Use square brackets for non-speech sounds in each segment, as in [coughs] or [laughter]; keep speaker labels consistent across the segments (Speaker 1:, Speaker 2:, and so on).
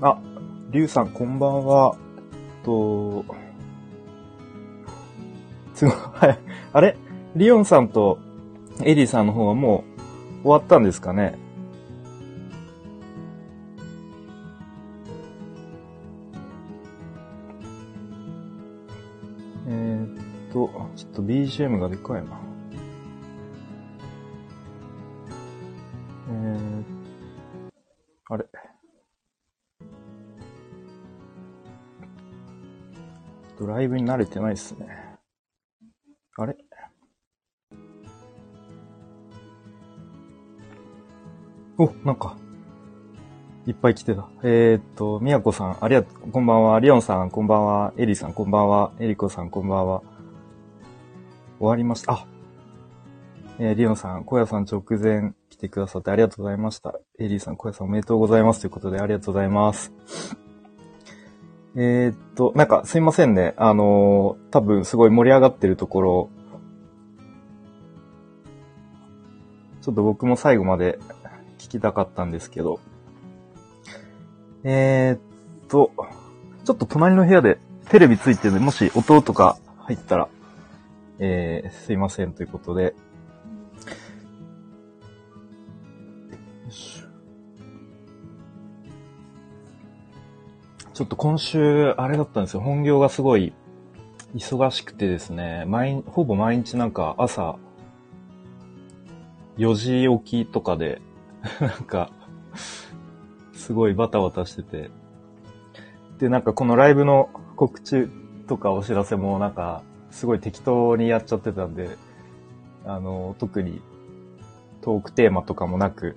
Speaker 1: あ、りゅうさん、こんばんは。と、すごい、はい。あれ？リオンさんとエリーさんの方はもう終わったんですかね？えー、っと、ちょっと BGM がでかいな。イブに慣れてないっすね。あれ？お、なんか、いっぱい来てた。えー、っと、みやこさん、ありがとう、こんばんは。りおんさん、こんばんは。えりさん、こんばんは。えりこさん、こんばんは。終わりました。あ、えー、りおんさん、小屋さん直前来てくださってありがとうございました。えりさん、小屋さんおめでとうございます。ということでありがとうございます。えー、っと、なんかすいませんね。あのー、多分すごい盛り上がってるところ、ちょっと僕も最後まで聞きたかったんですけど。えー、っと、ちょっと隣の部屋でテレビついてるんで、もし音とか入ったら、えー、すいませんということで。ちょっと今週、あれだったんですよ。本業がすごい忙しくてですね、毎、ほぼ毎日なんか朝、4時起きとかで、[laughs] なんか、すごいバタバタしてて。で、なんかこのライブの告知とかお知らせもなんか、すごい適当にやっちゃってたんで、あの、特にトークテーマとかもなく、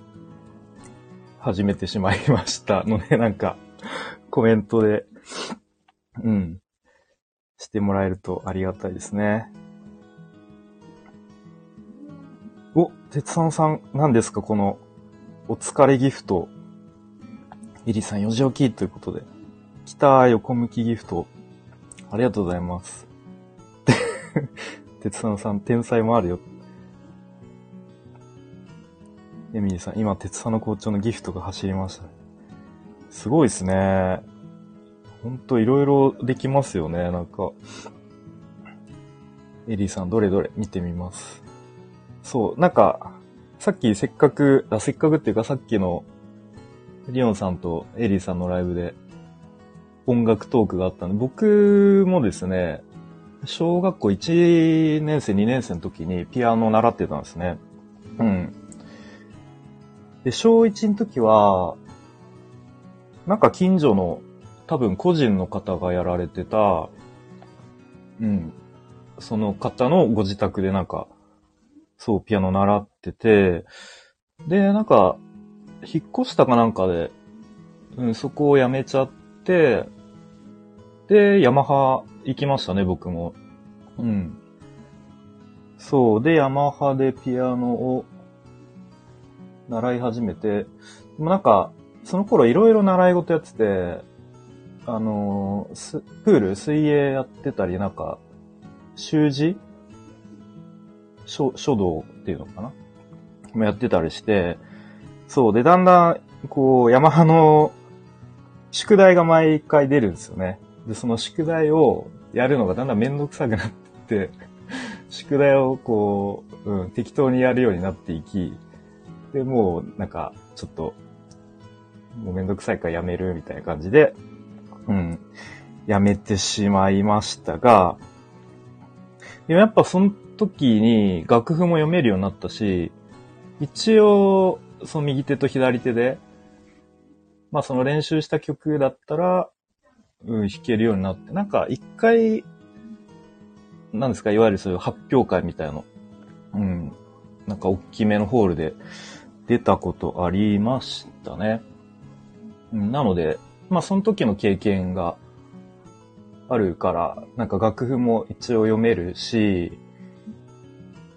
Speaker 1: 始めてしまいましたので、なんか、コメントで、うん、してもらえるとありがたいですね。お、鉄さんさん、何ですか？この、お疲れギフト。エリさん4時起きということで。来た横向きギフト。ありがとうございます。[laughs] 鉄さんさん、天才もあるよ。エミリーさん、今、鉄さんの校長のギフトが走りました。すごいですね。ほんといろいろできますよね、なんか。エリーさん、どれどれ？見てみます。そう、なんか、さっきせっかく、あ、せっかくっていうかさっきの、リオンさんとエリーさんのライブで音楽トークがあったんで、僕もですね、小学校1年生、2年生の時にピアノを習ってたんですね。うん。で、小1の時は、なんか近所の多分個人の方がやられてた、うん、その方のご自宅でなんか、そう、ピアノ習ってて、で、なんか、引っ越したかなんかで、うん、そこを辞めちゃって、で、ヤマハ行きましたね、僕も。うん。そう。で、ヤマハでピアノを習い始めて、でもなんか、その頃いろいろ習い事やってて、あの、すプール、水泳やってたり、なんか、習字？書、書道っていうのかな？もやってたりして、そう。で、だんだん、こう、ヤマハの宿題が毎回出るんですよね。で、その宿題をやるのがだんだんめんどくさくなって [laughs] 宿題をこう、うん、適当にやるようになっていき、で、もう、なんか、ちょっと、もうめんどくさいからやめるみたいな感じで、うん、やめてしまいましたが、でもやっぱその時に楽譜も読めるようになったし、一応、その右手と左手で、まあその練習した曲だったら、うん、弾けるようになって、なんか一回、なんですか、いわゆるそういう発表会みたいなの、うん、なんか大きめのホールで出たことありましたね。なので、まあその時の経験があるから、なんか楽譜も一応読めるし、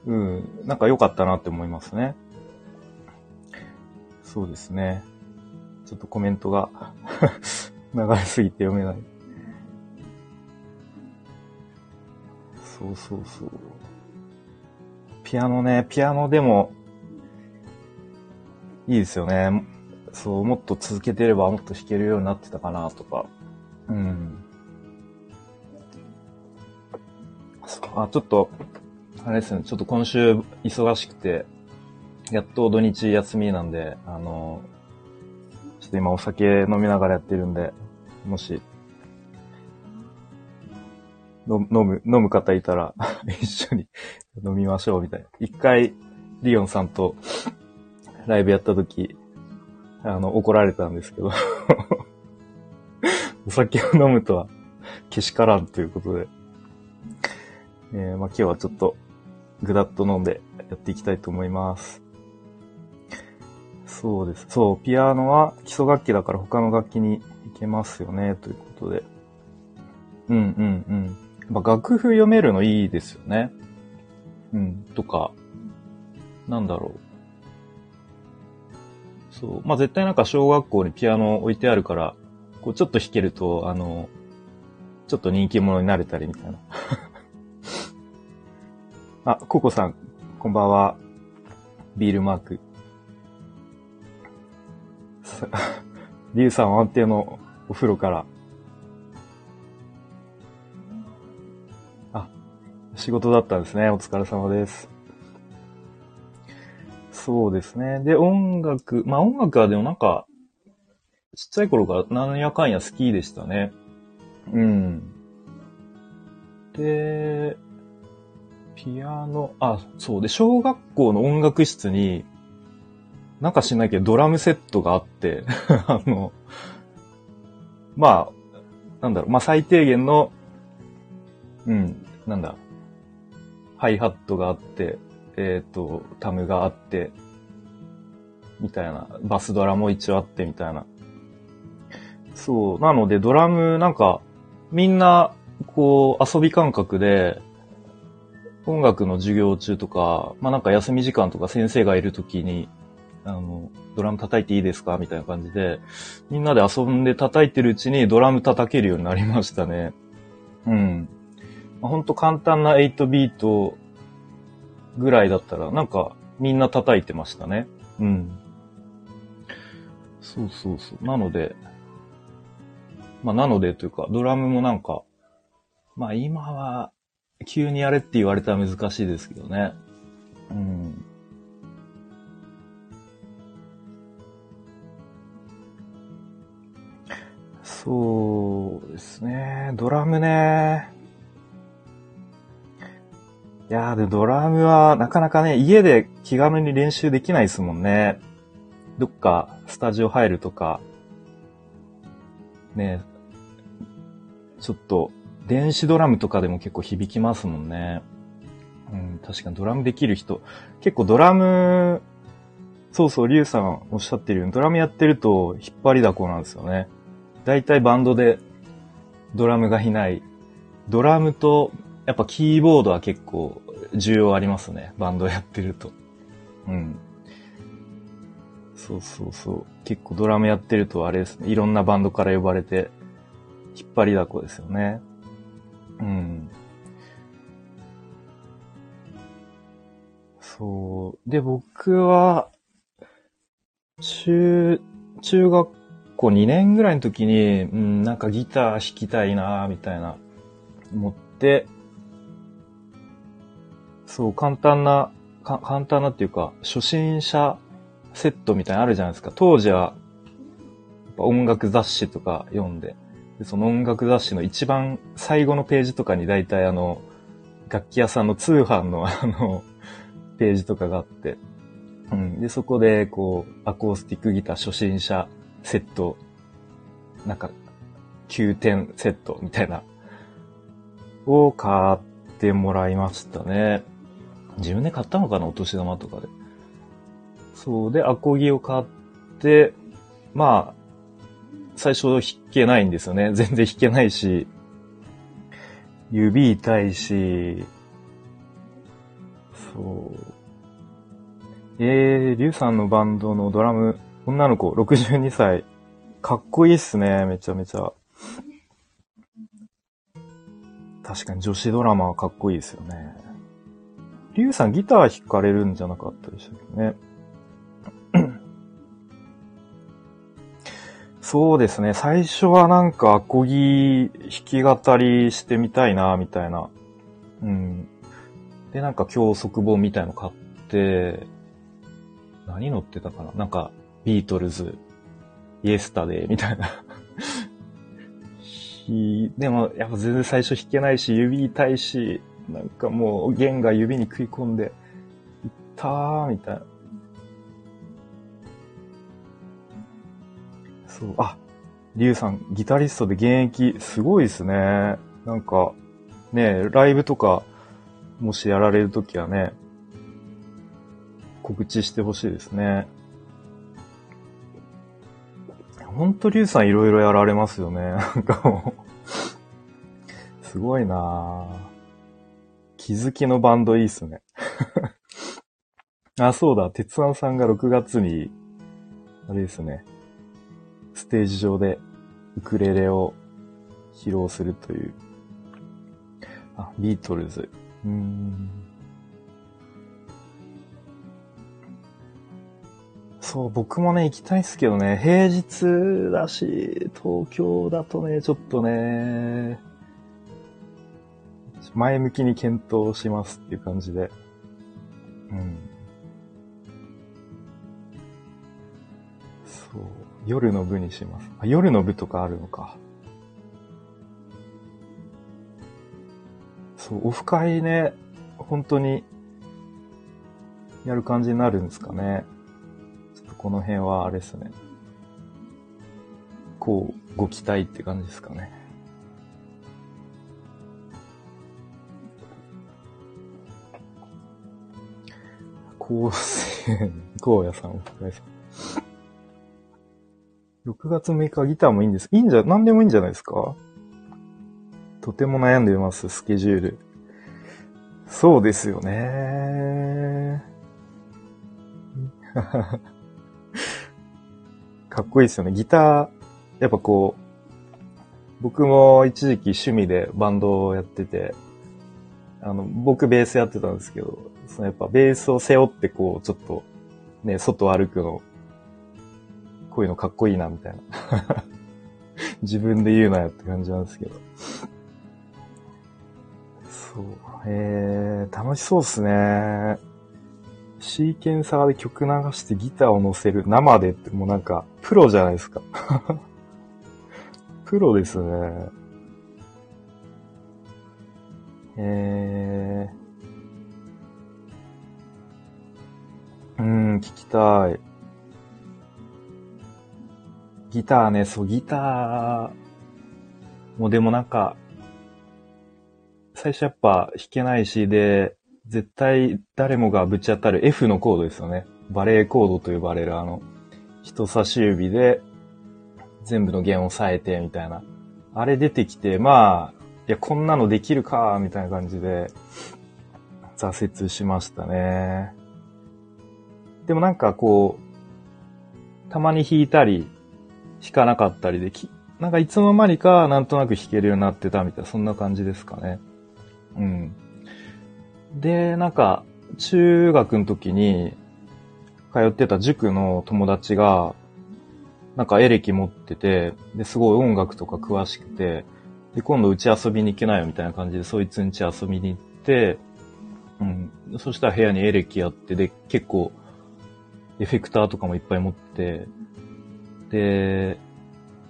Speaker 1: うん、なんか良かったなって思いますね。そうですね。ちょっとコメントが [laughs] 流れすぎて読めない。そうそうそう。ピアノね、ピアノでも、いいですよね。そう、もっと続けてればもっと弾けるようになってたかなとか。うん。あ、ちょっと、あれですね、ちょっと今週忙しくて、やっと土日休みなんで、あの、ちょっと今お酒飲みながらやってるんで、もし、飲む、飲む方いたら [laughs] 一緒に飲みましょうみたいな。一回、リオンさんとライブやった時、あの、怒られたんですけど [laughs] お酒を飲むとは、けしからんということで、えー、まあ今日はちょっと、ぐだっと飲んでやっていきたいと思います。そうです。そう、ピアノは基礎楽器だから他の楽器に行けますよね、ということで。うんうんうん。やっぱ楽譜読めるのいいですよね。うん、とか、なんだろう。そう。まあ、絶対なんか小学校にピアノ置いてあるから、こうちょっと弾けると、あの、ちょっと人気者になれたりみたいな。[laughs] あ、ココさん、こんばんは。ビールマーク。[laughs] リュウさん安定のお風呂から。あ、仕事だったんですね。お疲れ様です。そうですね。で、音楽、まあ音楽はでもなんか、ちっちゃい頃から何やかんや好きでしたね。うん。で、ピアノ、あ、そうで、小学校の音楽室に、なんかしないけど、ドラムセットがあって、[laughs] あの、まあ、なんだろう、まあ最低限の、うん、なんだ、ハイハットがあって、えっ、ー、と、タムがあって、みたいな、バスドラも一応あってみたいな。そう。なので、ドラム、なんか、みんな、こう、遊び感覚で、音楽の授業中とか、まあなんか休み時間とか先生がいるときに、あの、ドラム叩いていいですか？みたいな感じで、みんなで遊んで叩いてるうちにドラム叩けるようになりましたね。うん。まあ、ほんと簡単な8ビートぐらいだったら、なんかみんな叩いてましたね。うん。そうそうそう。なので、まあなのでというか、ドラムもなんか、まあ今は急にやれって言われたら難しいですけどね。うん。そうですね。ドラムね。いやーでドラムはなかなかね、家で気軽に練習できないですもんね。どっかスタジオ入るとか、ね、ちょっと電子ドラムとかでも結構響きますもんね。うん、確かにドラムできる人。結構ドラム、そうそう、リュウさんおっしゃってるように、ドラムやってると引っ張りだこなんですよね。大体バンドでドラムがいない。ドラムと、やっぱキーボードは結構重要ありますね。バンドやってると。うん。そうそうそう。結構ドラムやってるとあれですね。いろんなバンドから呼ばれて、引っ張りだこですよね。うん。そう。で、僕は、中、中学校2年ぐらいの時に、うん、なんかギター弾きたいなみたいな、思って、そう、簡単な、簡単なっていうか、初心者セットみたいなのあるじゃないですか。当時は、音楽雑誌とか読んで、でその音楽雑誌の一番最後のページとかに大体あの、楽器屋さんの通販のあの、ページとかがあって、うん。で、そこで、こう、アコースティックギター初心者セット、なんか、9点セットみたいな、を買ってもらいましたね。自分で買ったのかなお年玉とかで。そうで、アコギを買って、まあ、最初弾けないんですよね。[laughs] 全然弾けないし、指痛いし、そう。えー、リュウさんのバンドのドラム、女の子、62歳。かっこいいっすね、めちゃめちゃ。確かに女子ドラマはかっこいいですよね。リュウさんギター弾かれるんじゃなかったでしたっけね。[clears throat] そうですね。最初はなんかアコギ弾き語りしてみたいな、みたいな。うん。で、なんか教則本みたいの買って、何乗ってたかな？なんか、ビートルズ、イエスタデーみたいな [laughs] でも、やっぱ全然最初弾けないし、指痛いし、なんかもう弦が指に食い込んで、いったー、みたいな。そう、あ、リュウさん、ギタリストで現役、すごいですね。なんか、ねライブとか、もしやられるときはね、告知してほしいですね。ほんとリュウさんいろいろやられますよね。なんかもうすごいなぁ。気づきのバンドいいっすね。[laughs] あ、そうだ、鉄腕さんが6月に、あれですね、ステージ上でウクレレを披露するという。あ、ビートルズ。うーん。そう、僕もね、行きたいっすけどね、平日だし、東京だとね、ちょっとね、前向きに検討しますっていう感じで。うん。そう。夜の部にします。あ、夜の部とかあるのか。そう、オフ会ね、本当に、やる感じになるんですかね。ちょっとこの辺はあれですね。こう、ご期待って感じですかね。高専、荒野さん、お疲れ様。6月6日ギターもいいんです。いいんじゃ、なんでもいいんじゃないですか？とても悩んでます、スケジュール。そうですよね。かっこいいですよね。ギター、やっぱこう、僕も一時期趣味でバンドをやってて、あの、僕ベースやってたんですけど、そのやっぱベースを背負ってこう、ちょっと、ね、外歩くのこういうのかっこいいな、みたいな。[laughs] 自分で言うなよって感じなんですけど。そう。えー、楽しそうっすね。シーケンサーで曲流してギターを乗せる生でってもうなんか、プロじゃないですか。[laughs] プロですね。えー。聞きたい。ギターね、そう、ギターもうでもなんか、最初やっぱ弾けないし、で、絶対誰もがぶち当たる F のコードですよね。バレーコードと呼ばれるあの、人差し指で全部の弦を押さえてみたいな。あれ出てきて、まあ、いや、こんなのできるか、みたいな感じで、挫折しましたね。でもなんかこう、たまに弾いたり、弾かなかったりで、き、なんかいつの間にかなんとなく弾けるようになってたみたいな、そんな感じですかね。うん。で、なんか、中学の時に、通ってた塾の友達が、なんかエレキ持ってて、で、すごい音楽とか詳しくて、で、今度うち遊びに行けないよみたいな感じで、そいつん家遊びに行って、うん。そしたら部屋にエレキやって、で、結構、エフェクターとかもいっぱい持って、で、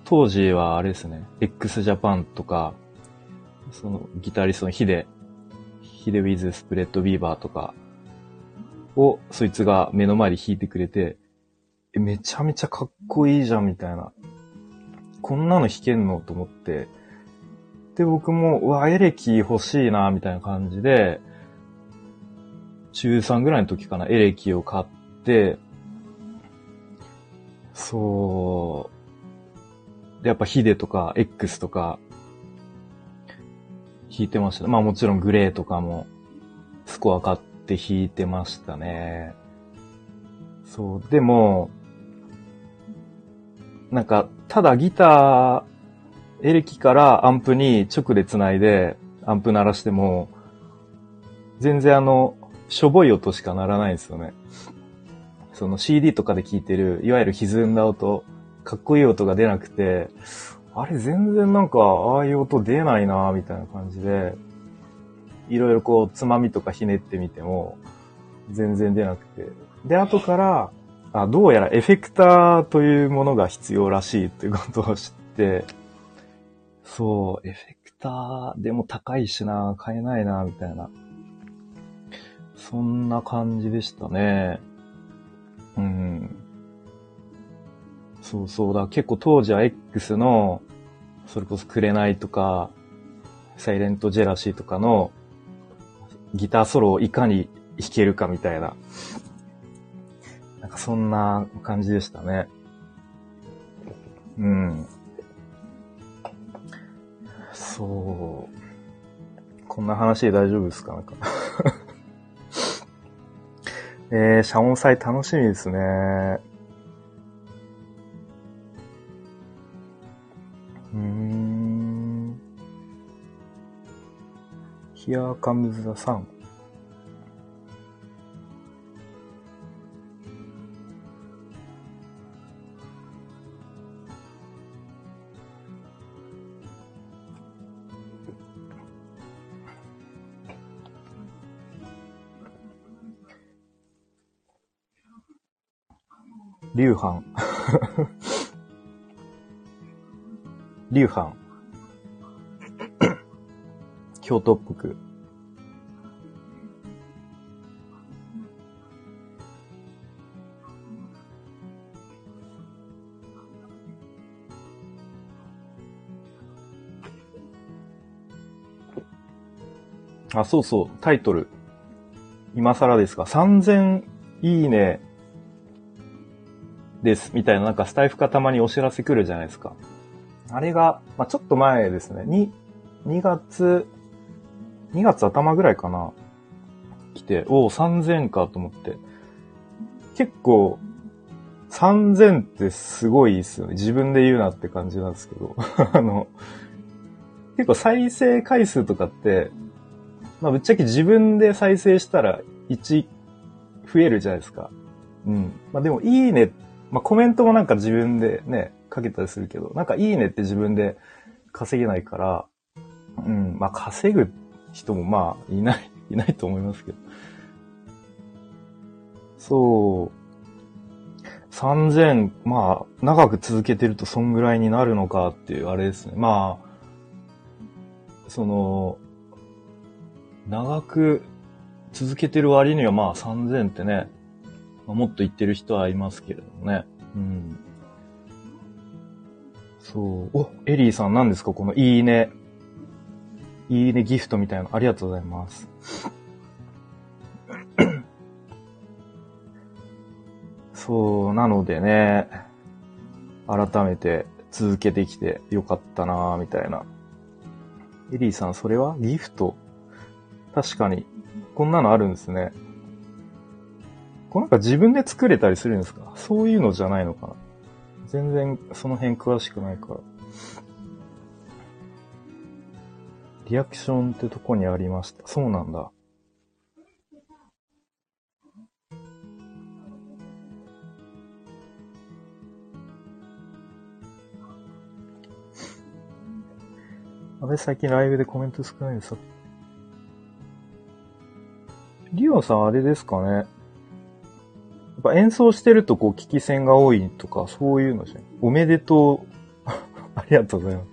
Speaker 1: 当時はあれですね、x ジャパンとか、そのギタリストのヒデ、ヒデウィズ・スプレッド・ビーバーとかを、そいつが目の前で弾いてくれて、え、めちゃめちゃかっこいいじゃん、みたいな。こんなの弾けんのと思って。で、僕も、うわ、エレキ欲しいな、みたいな感じで、中3ぐらいの時かな、エレキを買って、そう。やっぱヒデとか X とか弾いてました。まあもちろんグレーとかもスコア買って弾いてましたね。そう。でも、なんか、ただギター、エレキからアンプに直で繋いでアンプ鳴らしても、全然あの、しょぼい音しかならないんですよね。その CD とかで聴いてる、いわゆる歪んだ音、かっこいい音が出なくて、あれ全然なんか、ああいう音出ないなみたいな感じで、いろいろこう、つまみとかひねってみても、全然出なくて。で、後から、あ、どうやらエフェクターというものが必要らしいということを知って、そう、エフェクターでも高いしな、買えないな、みたいな。そんな感じでしたね。そうそうだ。結構当時は X の、それこそ紅とか、サイレントジェラシーとかのギターソロをいかに弾けるかみたいな、なんかそんな感じでしたね。うん。そう。こんな話で大丈夫ですか？なんか [laughs] えー、シャオン祭楽しみですね。Here comes the sun. 流藩。流藩。京都っぽく。あ、そうそう、タイトル。今更ですが、3000いいねです、みたいななんかスタイフかたまにお知らせ来るじゃないですか。あれが、まあ、ちょっと前ですね。に、2月、2月頭ぐらいかな。来て、おお、3000かと思って。結構、3000ってすごいですよね。自分で言うなって感じなんですけど。[laughs] あの、結構再生回数とかって、まあぶっちゃけ自分で再生したら1増えるじゃないですか。うん。まあでもいいねまあ、コメントもなんか自分でね、かけたりするけど、なんかいいねって自分で稼げないから、うん、まあ、稼ぐ人もまあ、いない、[laughs] いないと思いますけど。そう。3000、まあ、長く続けてるとそんぐらいになるのかっていうあれですね。まあ、その、長く続けてる割にはまあ3000ってね、ま、もっと言ってる人はいますけれどもね。うん。そう。お、エリーさん何ですか？このいいね。いいねギフトみたいな。ありがとうございます。[coughs] そう、なのでね、改めて続けてきてよかったなみたいな。エリーさん、それは？ギフト？確かに、こんなのあるんですね。これなんか自分で作れたりするんですか？そういうのじゃないのかな全然その辺詳しくないから。リアクションってとこにありました。そうなんだ。あれ最近ライブでコメント少ないです。リオンさんあれですかね？やっぱ演奏してるとこう聞き戦が多いとか、そういうのじゃん。おめでとう。[laughs] ありがとうございます。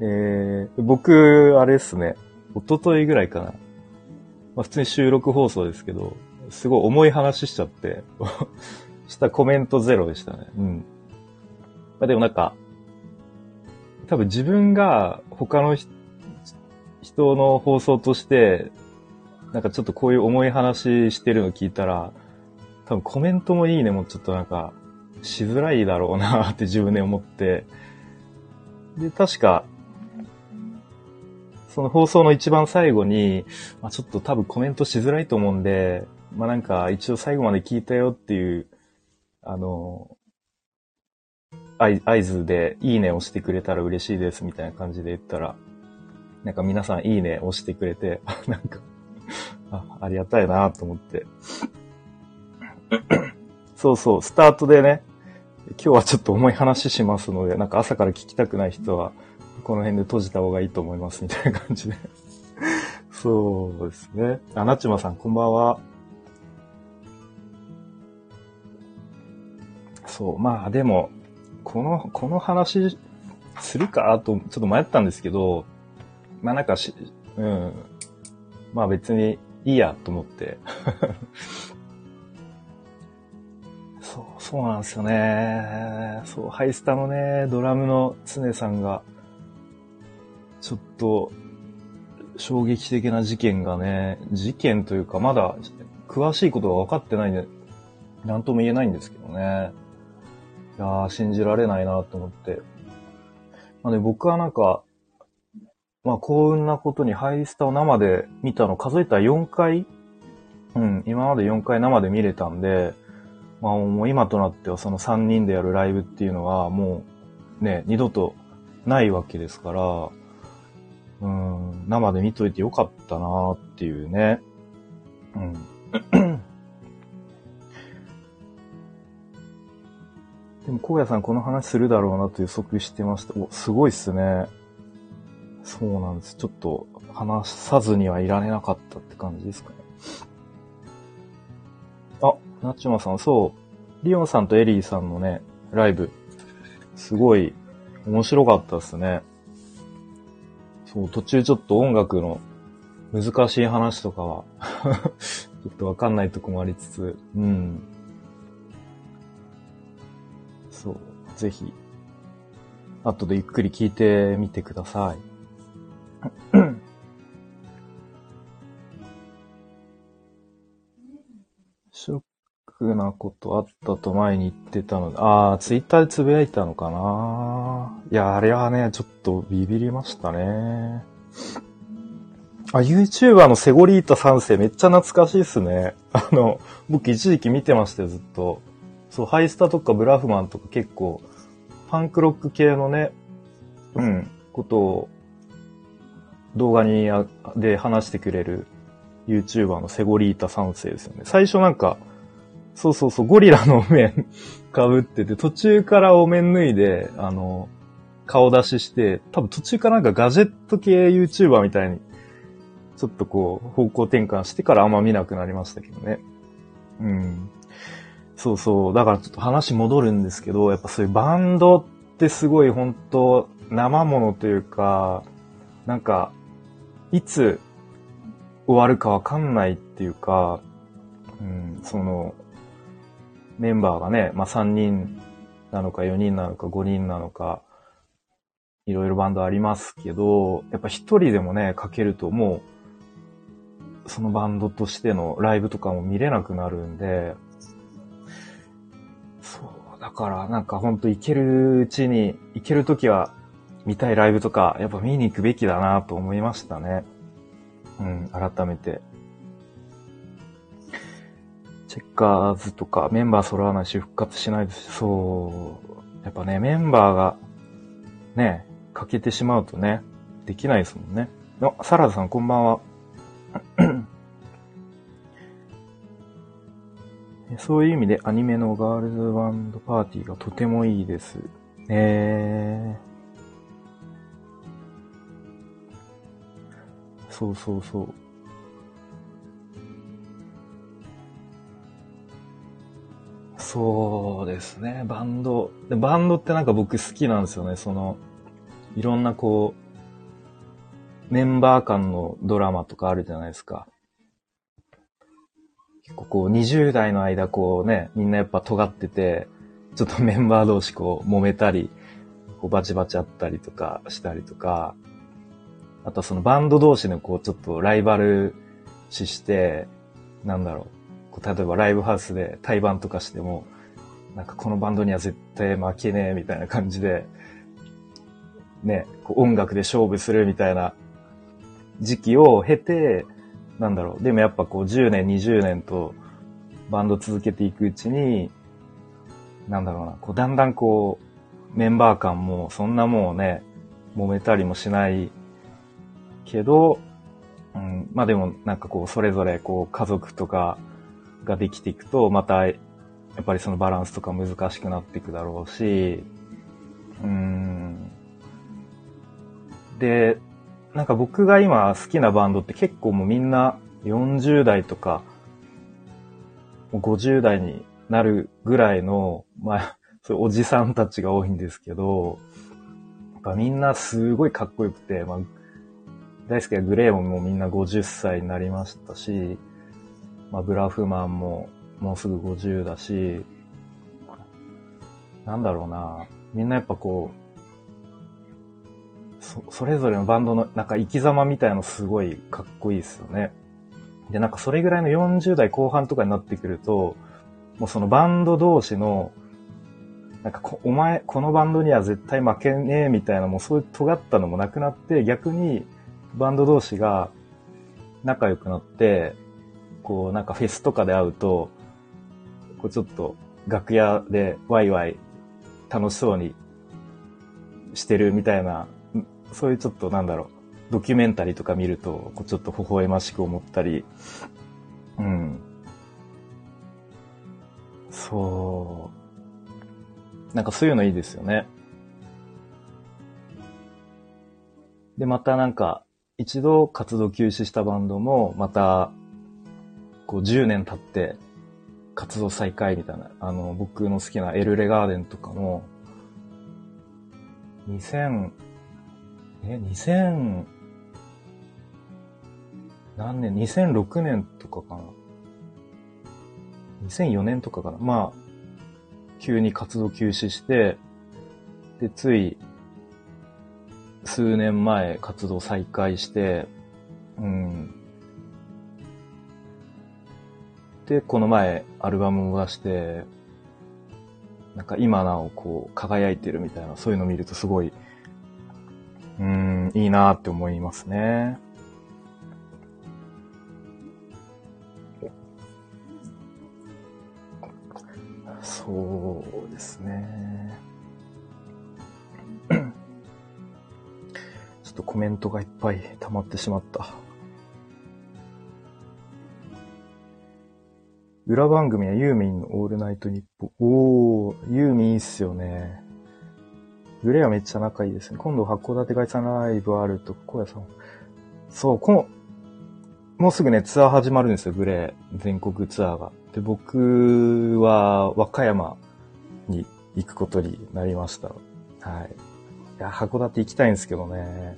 Speaker 1: えー、僕、あれっすね。一昨日ぐらいかな。まあ普通に収録放送ですけど、すごい重い話しちゃって、[laughs] したコメントゼロでしたね。うん。まあでもなんか、多分自分が他の人の放送としてなんかちょっとこういう重い話してるの聞いたら、多分コメントもいいねもうちょっとなんか、しづらいだろうなって自分で思って、で、確か、その放送の一番最後に、まあ、ちょっと多分コメントしづらいと思うんで、まあなんか一応最後まで聞いたよっていう、あの、合図でいいね押してくれたら嬉しいですみたいな感じで言ったら、なんか皆さんいいね押してくれて、[laughs] なんかあ、ありがたいなと思って。[coughs] そうそう、スタートでね、今日はちょっと重い話しますので、なんか朝から聞きたくない人は、この辺で閉じた方がいいと思いますみたいな感じで。[laughs] そうですね。あ、なちまさん、こんばんは。そう、まあでも、この、この話するかと、ちょっと迷ったんですけど、まあなんかし、うん。まあ別にいいやと思って。[laughs] そう、そうなんですよね。そう、ハイスタのね、ドラムの常さんが、ちょっと、衝撃的な事件がね、事件というか、まだ詳しいことが分かってないんで、なんとも言えないんですけどね。いやー、信じられないなと思って。まあね、僕はなんか、まあ幸運なことにハイスタを生で見たの数えたら4回うん、今まで4回生で見れたんで、まあもう今となってはその3人でやるライブっていうのはもうね、二度とないわけですから、うん、生で見といてよかったなっていうね。うん。[coughs] でも、荒野さんこの話するだろうなと予測してました。お、すごいっすね。そうなんです。ちょっと話さずにはいられなかったって感じですかね。あ、ナチュマさん、そう。リオンさんとエリーさんのね、ライブ、すごい面白かったっすね。そう、途中ちょっと音楽の難しい話とかは [laughs] ちょっとわかんないとこもありつつ、うん。そう、ぜひ、後でゆっくり聞いてみてください。ョックなことあったと前に言ってたので、ああ、ツイッターでつぶやいたのかないや、あれはね、ちょっとビビりましたね。あ、YouTuber のセゴリータ3世めっちゃ懐かしいっすね。[laughs] あの、僕一時期見てましたよ、ずっと。そう、ハイスタとかブラフマンとか結構、パンクロック系のね、うん、ことを動画にで話してくれる YouTuber のセゴリータ3世ですよね。最初なんか、そうそうそう、ゴリラのお面 [laughs] 被ってて、途中からお面脱いで、あの、顔出しして、多分途中からなんかガジェット系 YouTuber みたいに、ちょっとこう、方向転換してからあんま見なくなりましたけどね。うん。そうそう。だからちょっと話戻るんですけど、やっぱそういうバンドってすごい本当生ものというか、なんか、いつ終わるかわかんないっていうか、うん、その、メンバーがね、まあ、3人なのか4人なのか5人なのか、いろいろバンドありますけど、やっぱ一人でもね、かけるともう、そのバンドとしてのライブとかも見れなくなるんで、そう、だからなんかほんと行けるうちに、行けるときは見たいライブとか、やっぱ見に行くべきだなと思いましたね。うん、改めて。カーズとかメンバー揃わないし復活しないですし、そう。やっぱね、メンバーが、ね、欠けてしまうとね、できないですもんね。あ、サラダさんこんばんは。そういう意味でアニメのガールズバンドパーティーがとてもいいです。えー、そうそうそう。そうですね、バンド。でバンドってなんか僕好きなんですよね。その、いろんなこう、メンバー間のドラマとかあるじゃないですか。結構こう、20代の間こうね、みんなやっぱ尖ってて、ちょっとメンバー同士こう、揉めたり、こうバチバチあったりとかしたりとか、あとはそのバンド同士のこうちょっとライバル視して、なんだろう。例えばライブハウスで対バンとかしても、なんかこのバンドには絶対負けねえみたいな感じで、ね、こう音楽で勝負するみたいな時期を経て、なんだろう。でもやっぱこう10年、20年とバンド続けていくうちに、なんだろうな、こうだんだんこうメンバー間もそんなもうね、揉めたりもしないけど、うん、まあでもなんかこう、それぞれこう、家族とかができていくと、またやっぱりそのバランスとか難しくなっていくだろうし、うん。で、なんか僕が今好きなバンドって結構もうみんな40代とか、50代になるぐらいの、まあ、[laughs] そういうおじさんたちが多いんですけど、やっぱみんなすごいかっこよくて、まあ、大好きなグレーももうみんな50歳になりましたし、まあ、ブラフマンももうすぐ50だし、なんだろうな。みんなやっぱこう、そ、それぞれのバンドのなんか生き様みたいのすごいかっこいいですよね。で、なんかそれぐらいの40代後半とかになってくると、もうそのバンド同士の、なんかこ、お前、このバンドには絶対負けねえみたいな、もうそういう尖ったのもなくなって、逆にバンド同士が仲良くなって、こうなんかフェスとかで会うと、こうちょっと楽屋でワイワイ楽しそうにしてるみたいな、そういうちょっとなんだろう、ドキュメンタリーとか見ると、こうちょっと微笑ましく思ったり、うん。そう。なんかそういうのいいですよね。で、またなんか、一度活動休止したバンドも、また、こう10年経って活動再開みたいな、あの、僕の好きなエルレガーデンとかも、2000、え、2000、何年 ?2006 年とかかな ?2004 年とかかなまあ、急に活動休止して、で、つい、数年前活動再開して、うん。で、この前アルバムを出して、なんか今なおこう輝いてるみたいな、そういうのを見るとすごい、うん、いいなって思いますね。そうですね。[coughs] ちょっとコメントがいっぱい溜まってしまった。裏番組はユーミンのオールナイトニッポン。おー、ユーミンいいっすよね。グレーはめっちゃ仲いいですね。今度函館外産ライブあると、小屋さん。そう、この、もうすぐね、ツアー始まるんですよ、グレー。全国ツアーが。で、僕は和歌山に行くことになりました。はい。いや、函館行きたいんですけどね。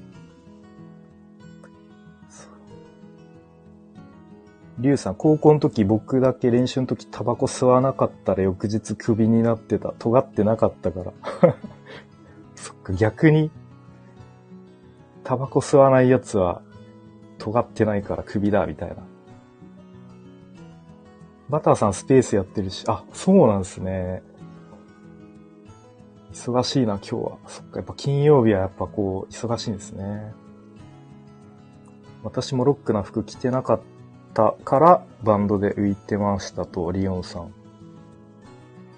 Speaker 1: リュウさん、高校の時僕だけ練習の時タバコ吸わなかったら翌日クビになってた。尖ってなかったから。[laughs] そっか、逆に、タバコ吸わない奴は尖ってないからクビだ、みたいな。バターさんスペースやってるし、あ、そうなんですね。忙しいな、今日は。そっか、やっぱ金曜日はやっぱこう、忙しいんですね。私もロックな服着てなかったからバンドで浮いてましたと、リオンさん。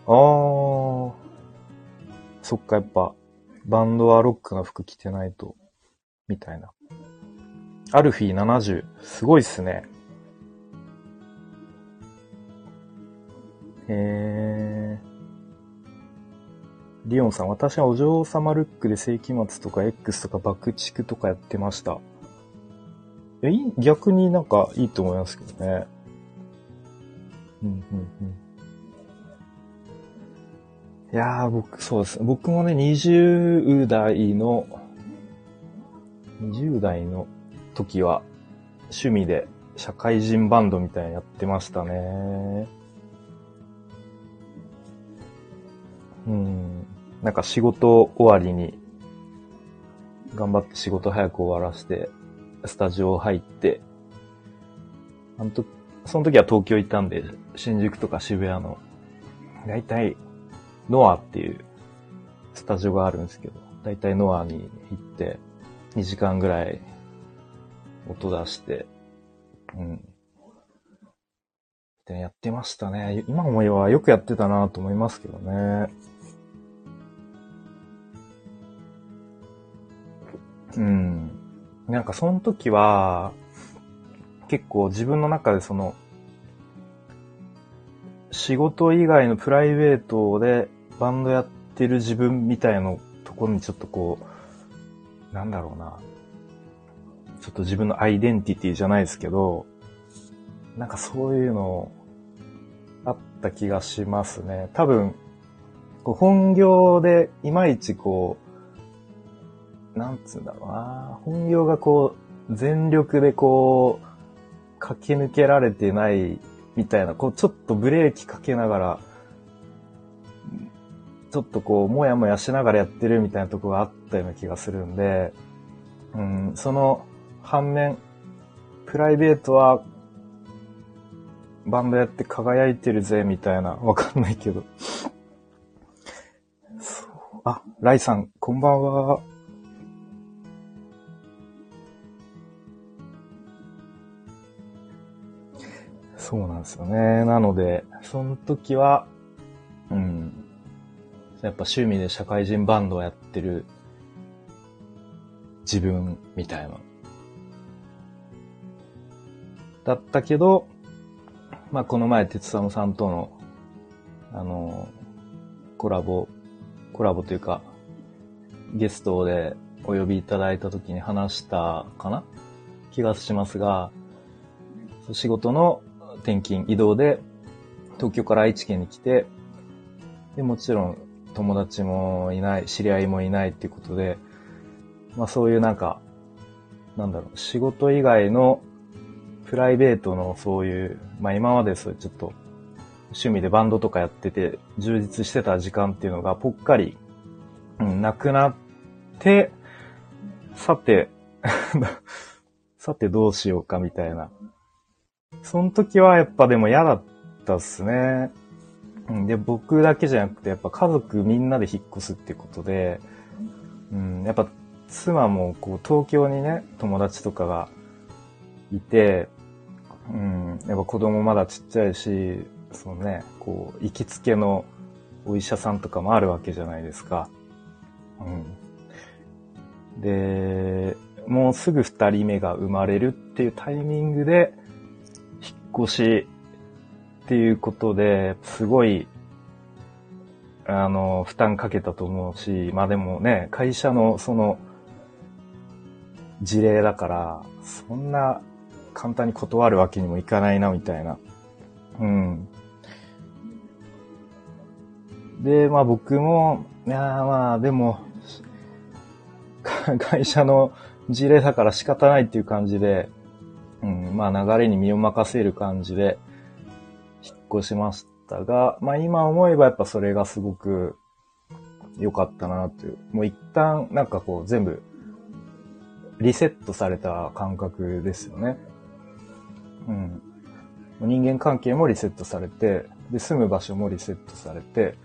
Speaker 1: あー。そっか、やっぱ、バンドはロックな服着てないと、みたいな。アルフィー70。すごいっすね。へー。リオンさん、私はお嬢様ルックで世紀末とか X とか爆竹とかやってました。え、逆になんかいいと思いますけどね。うん、うん、うん。いやー、僕、そうです。僕もね、20代の、20代の時は、趣味で社会人バンドみたいなやってましたね。うん。なんか仕事終わりに、頑張って仕事早く終わらして、スタジオ入って、あのと、その時は東京行ったんで、新宿とか渋谷の、だいたいノアっていうスタジオがあるんですけど、だいたいノアに行って、2時間ぐらい音出して、うん。でやってましたね。今思えばよくやってたなと思いますけどね。うん。なんかその時は、結構自分の中でその、仕事以外のプライベートでバンドやってる自分みたいなところにちょっとこう、なんだろうな。ちょっと自分のアイデンティティじゃないですけど、なんかそういうのあった気がしますね。多分、本業でいまいちこう、なんつうんだろうな。本業がこう、全力でこう、駆け抜けられてないみたいな、こうちょっとブレーキかけながら、ちょっとこう、もやもやしながらやってるみたいなとこがあったような気がするんで、うん、その反面、プライベートは、バンドやって輝いてるぜ、みたいな、わかんないけど。そう。あ、ライさん、こんばんは。そうなんですよね。なので、その時は、うん。やっぱ趣味で社会人バンドをやってる自分みたいな。だったけど、まあ、この前、鉄サムさんとの、あの、コラボ、コラボというか、ゲストでお呼びいただいた時に話したかな？気がしますが、仕事の転勤、移動で、東京から愛知県に来て、で、もちろん友達もいない、知り合いもいないっていうことで、まあそういうなんか、なんだろう、仕事以外のプライベートのそういう、まあ今までそういうちょっと趣味でバンドとかやってて充実してた時間っていうのがぽっかり、うん、なくなって、さて、[laughs] さてどうしようかみたいな。その時はやっぱでも嫌だったっすね。で、僕だけじゃなくて、やっぱ家族みんなで引っ越すってことで、うん、やっぱ妻もこう東京にね、友達とかがいて、うん、やっぱ子供まだちっちゃいし、そのね、こう、行きつけのお医者さんとかもあるわけじゃないですか。うん。で、もうすぐ二人目が生まれるっていうタイミングで、越しっていうことで、すごい、あの、負担かけたと思うし、まあでもね、会社のその、事例だから、そんな簡単に断るわけにもいかないな、みたいな。うん。で、まあ僕も、いやまあでも、[laughs] 会社の事例だから仕方ないっていう感じで、うん、まあ流れに身を任せる感じで引っ越しましたが、まあ今思えばやっぱそれがすごく良かったなという。もう一旦なんかこう全部リセットされた感覚ですよね。うん。人間関係もリセットされて、で、住む場所もリセットされて、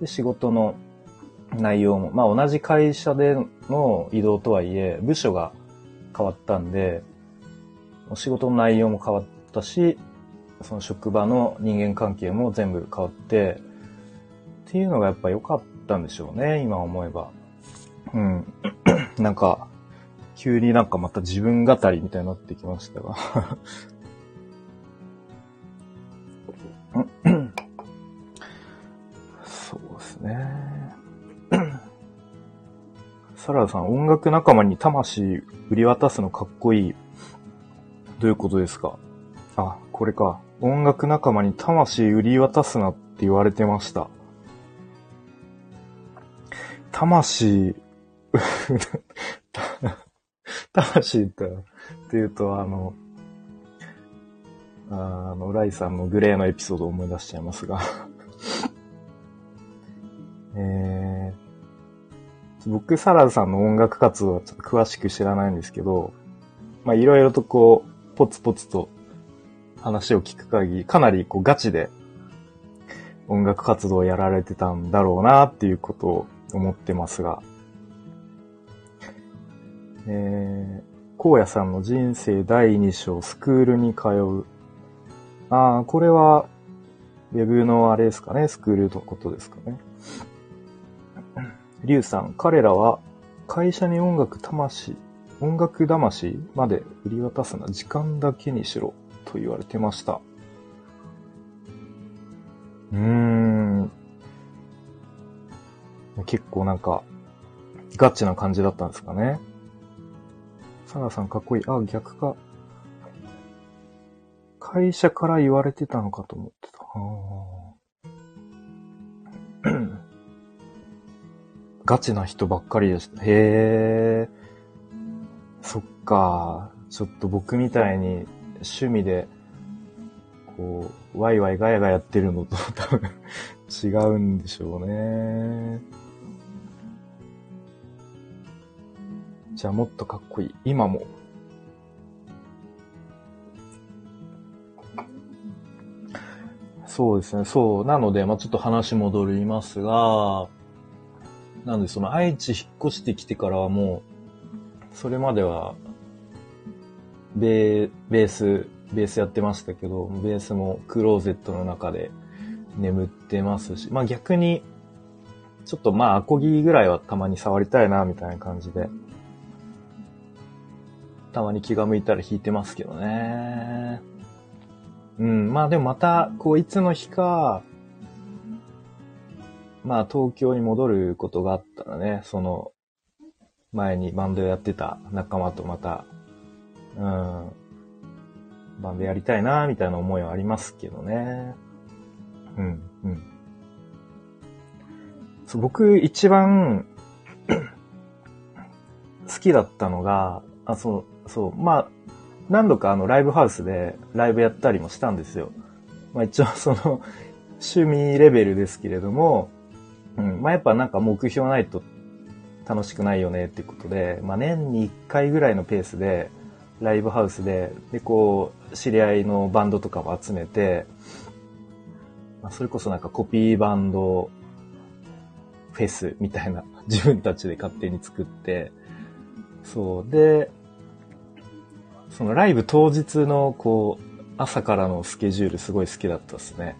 Speaker 1: で、仕事の内容も、まあ同じ会社での移動とはいえ、部署が変わったんで、仕事の内容も変わったし、その職場の人間関係も全部変わって、っていうのがやっぱ良かったんでしょうね、今思えば。うん。[clears throat] なんか、急になんかまた自分語りみたいになってきましたが [laughs] そうですね。サラダさん、音楽仲間に魂売り渡すのかっこいい。どういうことですか？あ、これか。音楽仲間に魂売り渡すなって言われてました。魂、[laughs] 魂ってっていうと、あの、あの、ライさんのグレーのエピソードを思い出しちゃいますが [laughs] えー、僕、サラダさんの音楽活動はちょっと詳しく知らないんですけど、まあ、いろいろとこう、ポツポツと話を聞く限り、かなりこうガチで音楽活動をやられてたんだろうなっていうことを思ってますが、えー、荒野さんの人生第2章、スクールに通う。ああ、これは、ウェブのあれですかね、スクールのことですかね？リュウさん、彼らは会社に音楽魂音楽魂まで売り渡すな、時間だけにしろ、と言われてました。うーん。結構なんか、ガチな感じだったんですかね。サラさんかっこいい。あ、逆か。会社から言われてたのかと思ってた。[clears throat] ガチな人ばっかりでした。へえ。そっか。ちょっと僕みたいに趣味で、こう、ワイワイガヤガヤやってるのと [laughs] 多分違うんでしょうね。じゃあもっとかっこいい。今も。そうですね。そう。なので、まあ、ちょっと話戻りますが、なんでその愛知引っ越してきてからはもう、それまでは、ベー、ベース、ベースやってましたけど、ベースもクローゼットの中で眠ってますし、まあ逆に、ちょっとまあアコギぐらいはたまに触りたいな、みたいな感じで、たまに気が向いたら弾いてますけどね。うん、まあでもまた、こういつの日か、まあ東京に戻ることがあったらね、その、前にバンドやってた仲間とまた、うん、バンドやりたいな、みたいな思いはありますけどね。うん、うん。そう僕一番 [coughs] 好きだったのが、あ、そう、そう、まあ、何度かあのライブハウスでライブやったりもしたんですよ。まあ一応その趣味レベルですけれども、うん。まあ、やっぱなんか目標ないと楽しくないよねっていうことで、まあ、年に1回ぐらいのペースで、ライブハウスで、で、こう、知り合いのバンドとかを集めて、まあ、それこそなんかコピーバンドフェスみたいな、[laughs] 自分たちで勝手に作って、そう。で、そのライブ当日のこう、朝からのスケジュールすごい好きだったですね。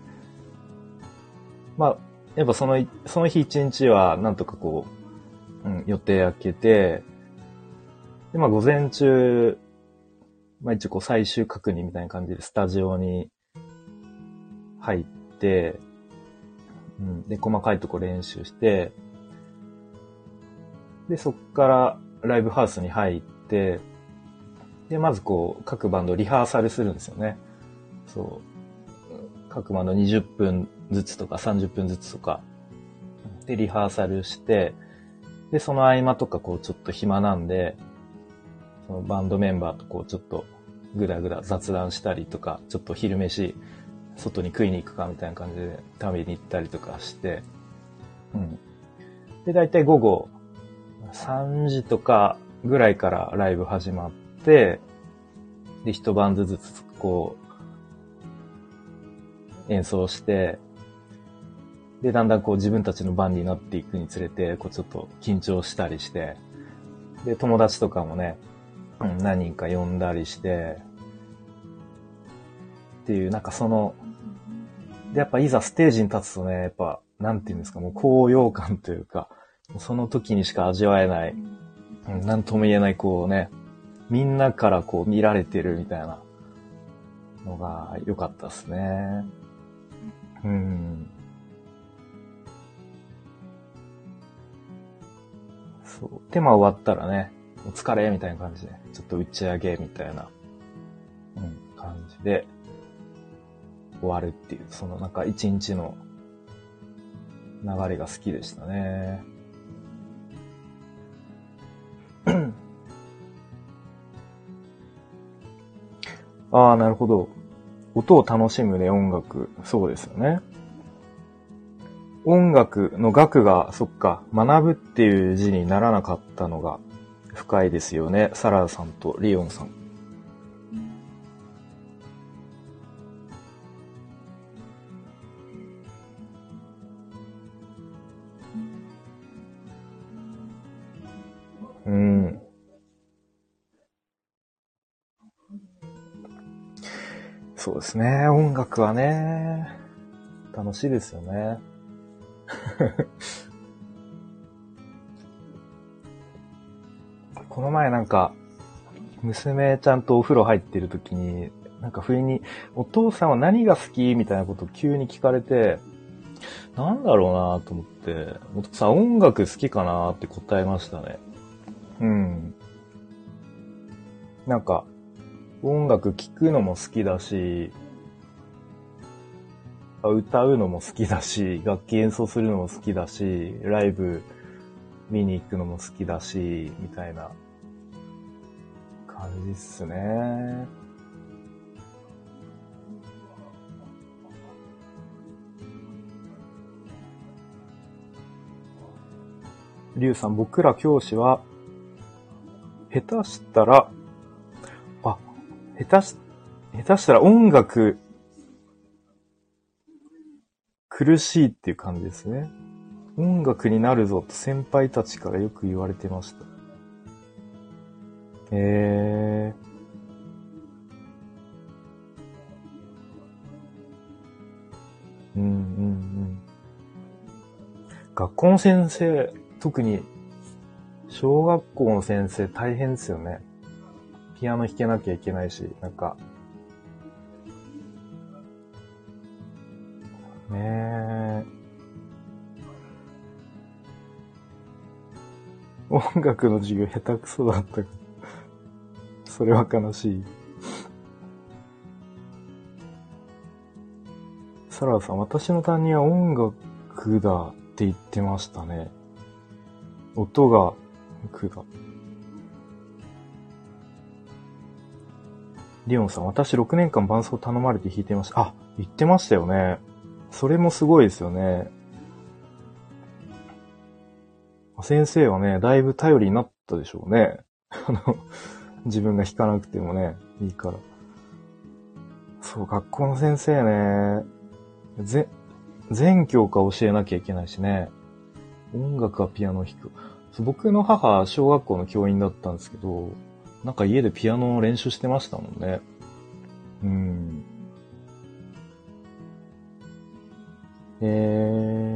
Speaker 1: まあ、やっぱその、その日一日は、なんとかこう、うん、予定開けて、で、まあ午前中、まあ一応こう最終確認みたいな感じでスタジオに入って、うん、で、細かいとこ練習して、で、そっからライブハウスに入って、で、まずこう、各バンドリハーサルするんですよね。そう。各バンド20分ずつとか30分ずつとか、で、リハーサルして、で、その合間とかこうちょっと暇なんで、そのバンドメンバーとこうちょっとぐだぐだ雑談したりとか、ちょっと昼飯外に食いに行くかみたいな感じで食べに行ったりとかして、うん。で、だいたい午後3時とかぐらいからライブ始まって、で、一晩ずつこう演奏して、で、だんだんこう自分たちの番になっていくにつれて、こうちょっと緊張したりして、で、友達とかもね、何人か呼んだりして、っていう、なんかその、で、やっぱいざステージに立つとね、やっぱ、なんていうんですか、もう高揚感というか、その時にしか味わえない、なんとも言えないこうね、みんなからこう見られてるみたいなのが良かったですね。うん。そう。で、まあ終わったらね、お疲れみたいな感じで、ちょっと打ち上げみたいな、うん、感じで、終わるっていう、そのなんか一日の流れが好きでしたね。[clears throat] ああ、なるほど。音を楽しむね、音楽。そうですよね。音楽の学が、そっか、学ぶっていう字にならなかったのが深いですよね。サラーさんとリオンさん。うん。そうですね。音楽はね、楽しいですよね。[laughs] この前なんか、娘ちゃんとお風呂入ってる時に、なんか不意に、お父さんは何が好きみたいなことを急に聞かれて、なんだろうなと思って、もとさん音楽好きかなって答えましたね。うん。なんか、音楽聴くのも好きだし、歌うのも好きだし、楽器演奏するのも好きだし、ライブ見に行くのも好きだし、みたいな感じっすね。リュウさん、僕ら教師は、下手したら、あ、下手し、下手したら音楽苦しいっていう感じですね。音楽になるぞと先輩たちからよく言われてました。へえー。うんうんうん。学校の先生、特に小学校の先生大変ですよね。ピアノ弾けなきゃいけないし、なんか、ねえ。音楽の授業下手くそだったかそれは悲しい。サラさん、私の担任は音楽だって言ってましたね。音が、楽だ。リオンさん、私6年間伴奏頼まれて弾いてました。あ、言ってましたよね。それもすごいですよね。先生はね、だいぶ頼りになったでしょうね。[laughs] あの、自分が弾かなくてもね、いいから。そう、学校の先生ね、ぜ、全教科教えなきゃいけないしね。音楽はピアノ弾く。僕の母、小学校の教員だったんですけど、なんか家でピアノを練習してましたもんね。うん。えー。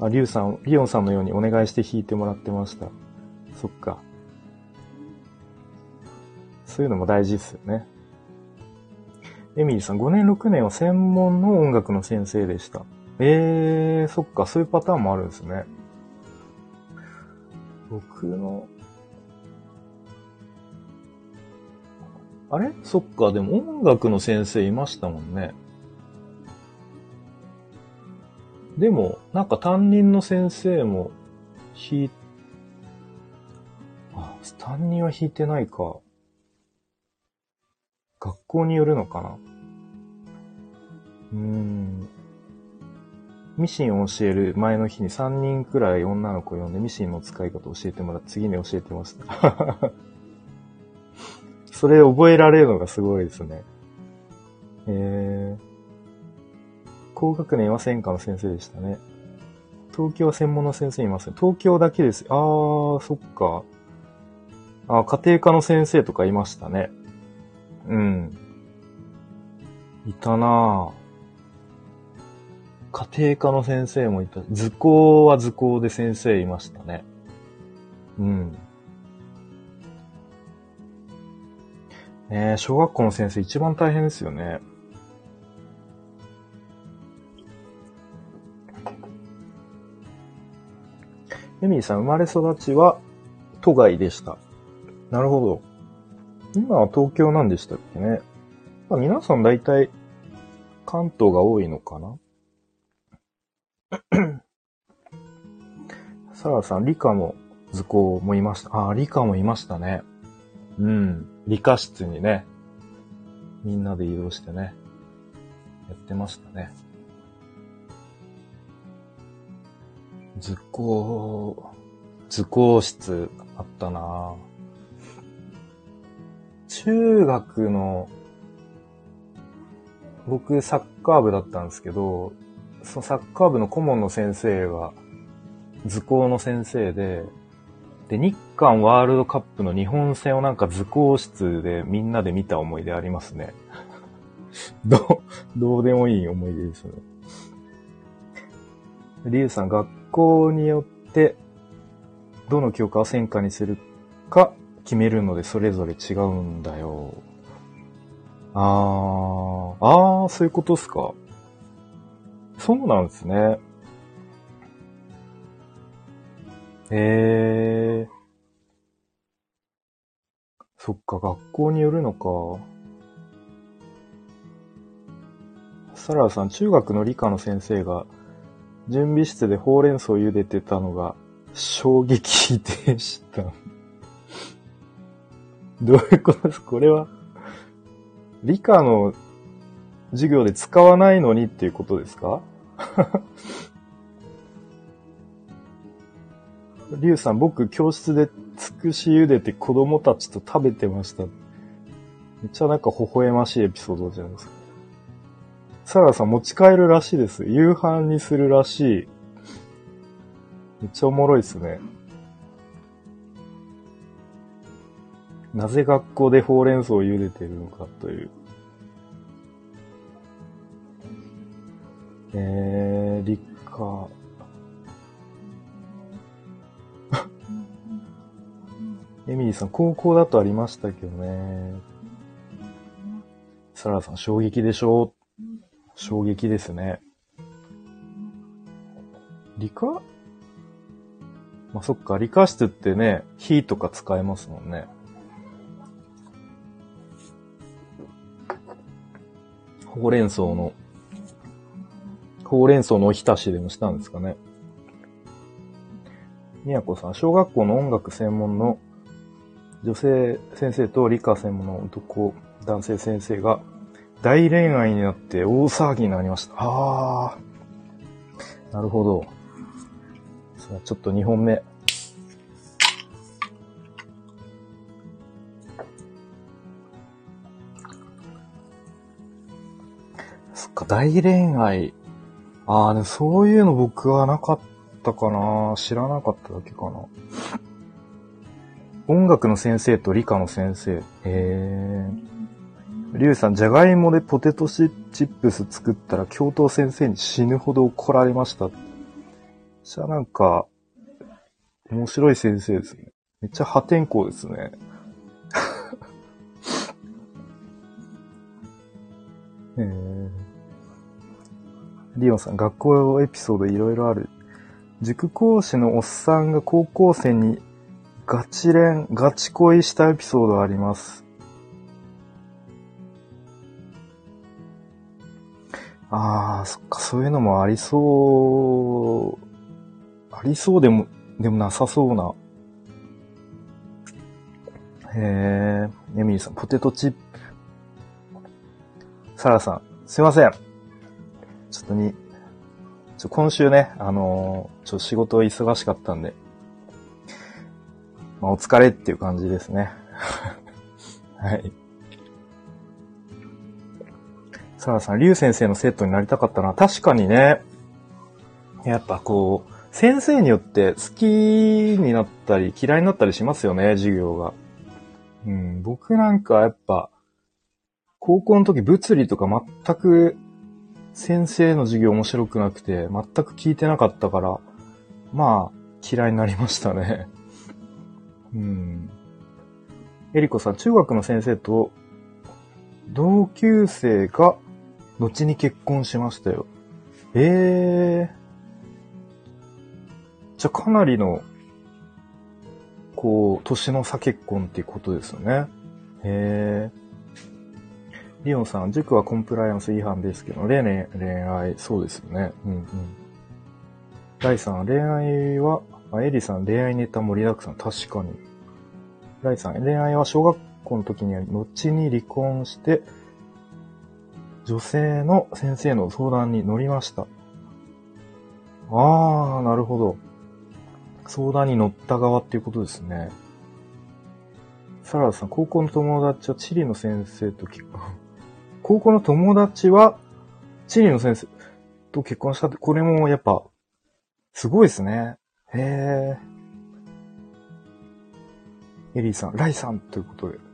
Speaker 1: あ、リュウさん、リオンさんのようにお願いして弾いてもらってました。そっか。そういうのも大事ですよね。エミリーさん、5年6年は専門の音楽の先生でした。えー、そっか、そういうパターンもあるんですね。僕の、あれ？そっか、でも音楽の先生いましたもんね。でも、なんか担任の先生も弾い、あ、担任は弾いてないか。学校によるのかなうーん。ミシンを教える前の日に3人くらい女の子呼んでミシンの使い方を教えてもらって次に教えてました。[laughs] それ覚えられるのがすごいですね。えー、高学年は専科の先生でしたね。東京は専門の先生いません。東京だけです。あー、そっか。あ、家庭科の先生とかいましたね。うん。いたなぁ。家庭科の先生もいた。図工は図工で先生いましたね。うん。ね小学校の先生一番大変ですよね。エミリーさん、生まれ育ちは都外でした。なるほど。今は東京なんでしたっけね。まあ、皆さん大体関東が多いのかな [coughs] サラさん、理科も図工もいました。ああ、理科もいましたね。うん。理科室にね、みんなで移動してね、やってましたね。図工、図工室あったな中学の、僕サッカー部だったんですけど、そのサッカー部の顧問の先生が図工の先生で、で、日韓ワールドカップの日本戦をなんか図工室でみんなで見た思い出ありますね。どう、どうでもいい思い出ですね。リュウさん、学校によって、どの教科を専科にするか決めるのでそれぞれ違うんだよ。あー。ああ、そういうことっすか。そうなんですね。へえ。そっか、学校によるのか。サラーさん、中学の理科の先生が、準備室でほうれん草を茹でてたのが、衝撃でした。[laughs] どういうことです？これは、理科の授業で使わないのにっていうことですか？[laughs] リュウさん、僕、教室でつくし茹でて子供たちと食べてました。めっちゃなんか微笑ましいエピソードじゃないですか。サラさん持ち帰るらしいです。夕飯にするらしい。めっちゃおもろいですね。なぜ学校でほうれん草を茹でてるのかという。えー、理科。[laughs] エミリーさん、高校だとありましたけどね。サラさん、衝撃でしょ衝撃ですね。理科まあ、そっか、理科室ってね、火とか使えますもんね。ほうれん草の、ほうれん草のおひたしでもしたんですかね。みやこさん、小学校の音楽専門の女性先生と理科専門の男、男性先生が大恋愛になって大騒ぎになりました。ああ。なるほど。さあ、ちょっと2本目。そっか、大恋愛。ああ、ね、そういうの僕はなかったかな。知らなかっただけかな。音楽の先生と理科の先生。へえ。リュウさん、じゃがいもでポテトシチップス作ったら教頭先生に死ぬほど怒られました。じゃあなんか、面白い先生ですね。めっちゃ破天荒ですね。[laughs] えー、リオンさん、学校エピソードいろいろある。塾講師のおっさんが高校生にガチ恋、ガチ恋したエピソードあります。ああ、そっか、そういうのもありそう、ありそうでも、でもなさそうな。へえ、エミリーさん、ポテトチップ。サラさん、すいません。ちょっとに、ちょ今週ね、あのー、ちょ仕事忙しかったんで、まあ、お疲れっていう感じですね。[laughs] はい。サラさん、リュウ先生の生徒になりたかったな。確かにね、やっぱこう、先生によって好きになったり嫌いになったりしますよね、授業が。うん、僕なんかやっぱ、高校の時物理とか全く先生の授業面白くなくて、全く聞いてなかったから、まあ、嫌いになりましたね。うん。エリコさん、中学の先生と同級生が後に結婚しましたよ。ええー。じゃ、かなりの、こう、年の差結婚っていうことですよね。へえ。リオンさん、塾はコンプライアンス違反ですけど、例年恋愛、そうですよね。うんうん。第3、恋愛はあ、エリさん、恋愛ネタ盛りだくさん。確かに。ライさん、恋愛は小学校の時に後に離婚して、女性の先生の相談に乗りました。あー、なるほど。相談に乗った側っていうことですね。サラダさん、高校の友達はチリの先生と結婚。[laughs] 高校の友達はチリの先生と結婚したって、これもやっぱ、すごいですね。へえ。エリーさん、ライさんということで。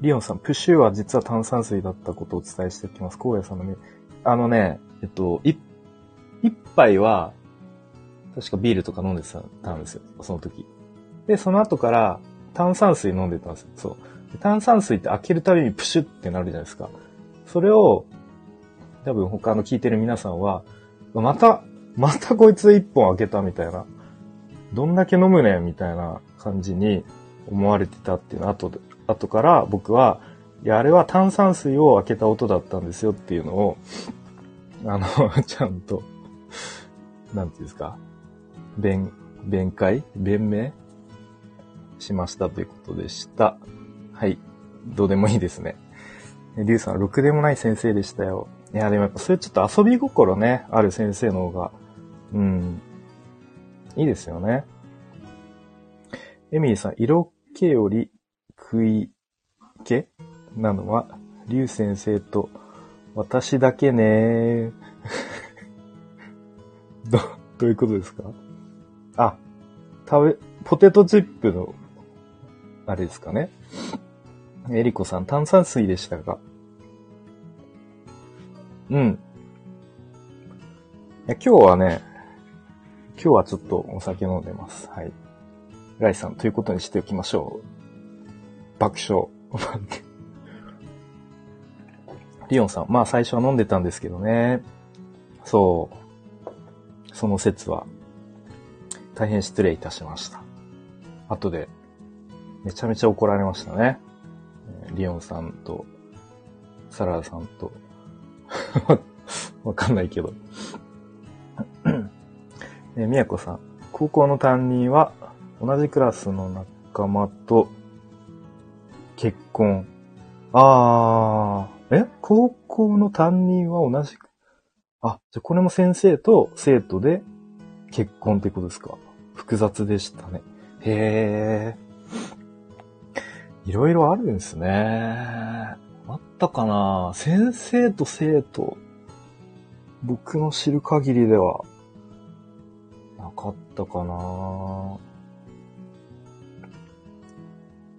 Speaker 1: リオンさん、プッシュは実は炭酸水だったことをお伝えしておきます。荒野さんのね。あのね、えっと、一、一杯は、確かビールとか飲んでたんですよ。その時。で、その後から炭酸水飲んでたんですよ。そう。炭酸水って開けるたびにプシュってなるじゃないですか。それを、多分他の聞いてる皆さんは、また、またこいつ一本開けたみたいな。どんだけ飲むねんみたいな感じに思われてたっていうの後で、後から僕は、いや、あれは炭酸水を開けた音だったんですよっていうのを、あの、[laughs] ちゃんと、なんていうんですか、弁、弁解？弁明？しましたということでした。はい。どうでもいいですね。リュウさん、ろくでもない先生でしたよ。いや、でもやっぱそれちょっと遊び心ね、ある先生の方が、うん、いいですよね。エミリーさん、色気より食い気？なのは、リュウ先生と私だけね [laughs] ど、どういうことですか？あ、食べ、ポテトチップの、あれですかね。エリコさん、炭酸水でしたが。うん。いや今日はね、今日はちょっとお酒飲んでます。はい。ライさん、ということにしておきましょう。爆笑。[laughs] リオンさん、まあ最初は飲んでたんですけどね。そう。その説は、大変失礼いたしました。後で、めちゃめちゃ怒られましたね。リオンさんと、サラダさんと、[laughs] わかんないけど。[coughs] えみやこさん、高校の担任は同じクラスの仲間と結婚。あー、え？高校の担任は同じく、あ、じゃこれも先生と生徒で結婚ってことですか？複雑でしたね。へー。いろいろあるんですね。あったかな？先生と生徒。僕の知る限りでは、なかったかな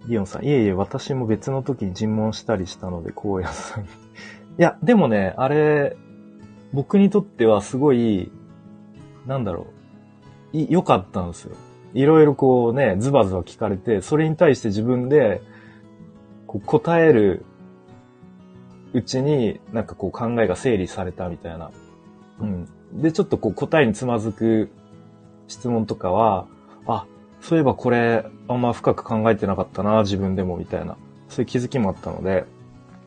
Speaker 1: リオンさん、いえいえ、私も別の時に尋問したりしたので、荒野さん。いや、でもね、あれ、僕にとってはすごい、なんだろう、い、良かったんですよ。いろいろこうね、ズバズバ聞かれて、それに対して自分で、こう答えるうちに、なんかこう考えが整理されたみたいな。うん。で、ちょっとこう答えにつまずく質問とかは、そういえばこれ、あんま深く考えてなかったな、自分でも、みたいな。そういう気づきもあったので、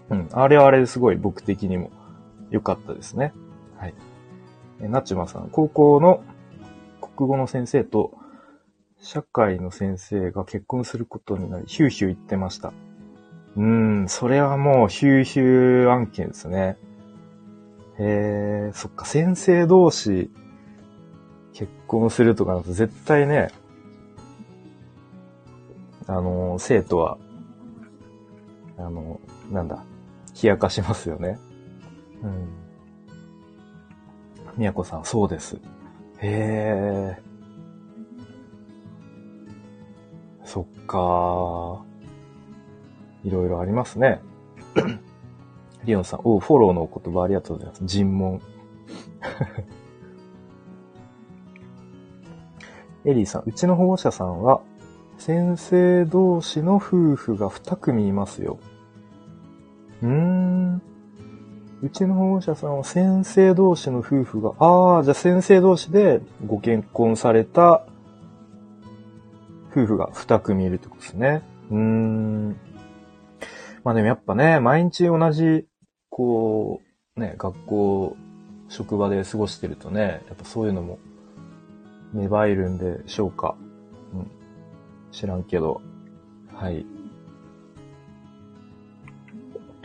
Speaker 1: うん。あれはあれですごい僕的にも良かったですね。はい。え、なちまさん、高校の国語の先生と社会の先生が結婚することになり、ヒューヒュー言ってました。うーん、それはもうヒューヒュー案件ですね。へえ、そっか、先生同士結婚するとかだと絶対ね、あの、生徒は、あの、なんだ、冷やかしますよね。うん。みやこさん、そうです。へえ。そっかー。いろいろありますね。[coughs] リオンさん、おフォローのお言葉ありがとうございます。尋問。[laughs] エリーさん、うちの保護者さんは、先生同士の夫婦が2組いますよ。うーん。うちの保護者さんは先生同士の夫婦が、ああ、じゃあ先生同士でご結婚された夫婦が2組いるってことですね。うーん。まあでもやっぱね、毎日同じ、こう、ね、学校、職場で過ごしてるとね、やっぱそういうのも芽生えるんでしょうか。知らんけど。はい。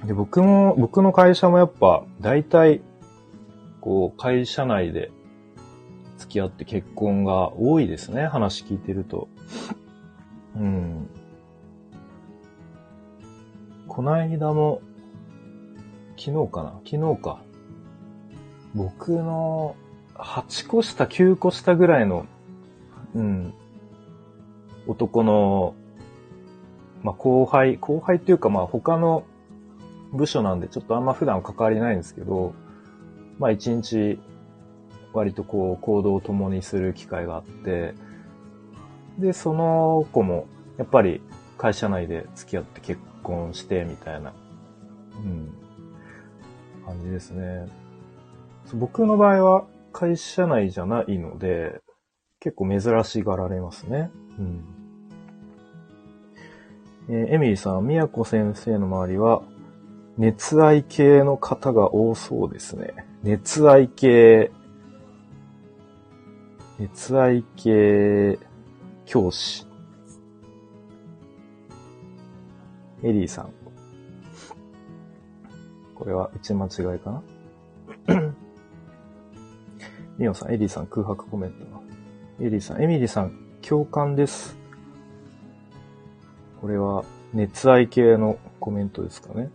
Speaker 1: で、僕も、僕の会社もやっぱ、大体、こう、会社内で付き合って結婚が多いですね。話聞いてると。うん。この間も、昨日かな？昨日か。僕の8個下、9個下ぐらいの、うん、男の、まあ、後輩、後輩っていうかまあ他の部署なんでちょっとあんま普段関わりないんですけど、まあ一日割とこう行動を共にする機会があって、で、その子もやっぱり会社内で付き合って結婚して、みたいな。うん。感じですね。僕の場合は会社内じゃないので、結構珍しがられますね。うん。えー、エミリーさん、宮子先生の周りは、熱愛系の方が多そうですね。熱愛系、熱愛系教師。エリーさん。これは打ち間違いかな？ミオさん、エリーさん空白コメント。エリーさん、エミリーさん、共感です。これは熱愛系のコメントですかね。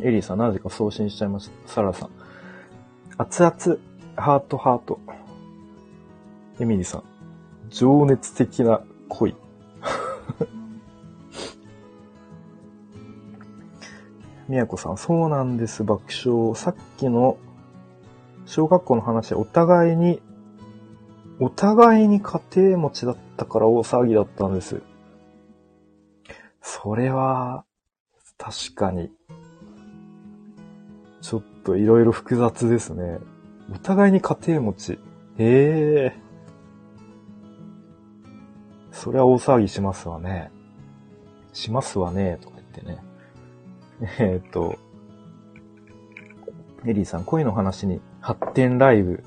Speaker 1: エリーさん、なぜか送信しちゃいました。サラさん。熱々、ハートハート。エミリーさん、情熱的な恋。みやこさん、そうなんです、爆笑。さっきの小学校の話、お互いに、お互いに家庭持ちだったから大騒ぎだったんです。それは、確かに、ちょっといろいろ複雑ですね。お互いに家庭持ち。ええ。それは大騒ぎしますわね。しますわね、とか言ってね。[laughs] えー、っと、エリーさん、恋の話に発展ライブ。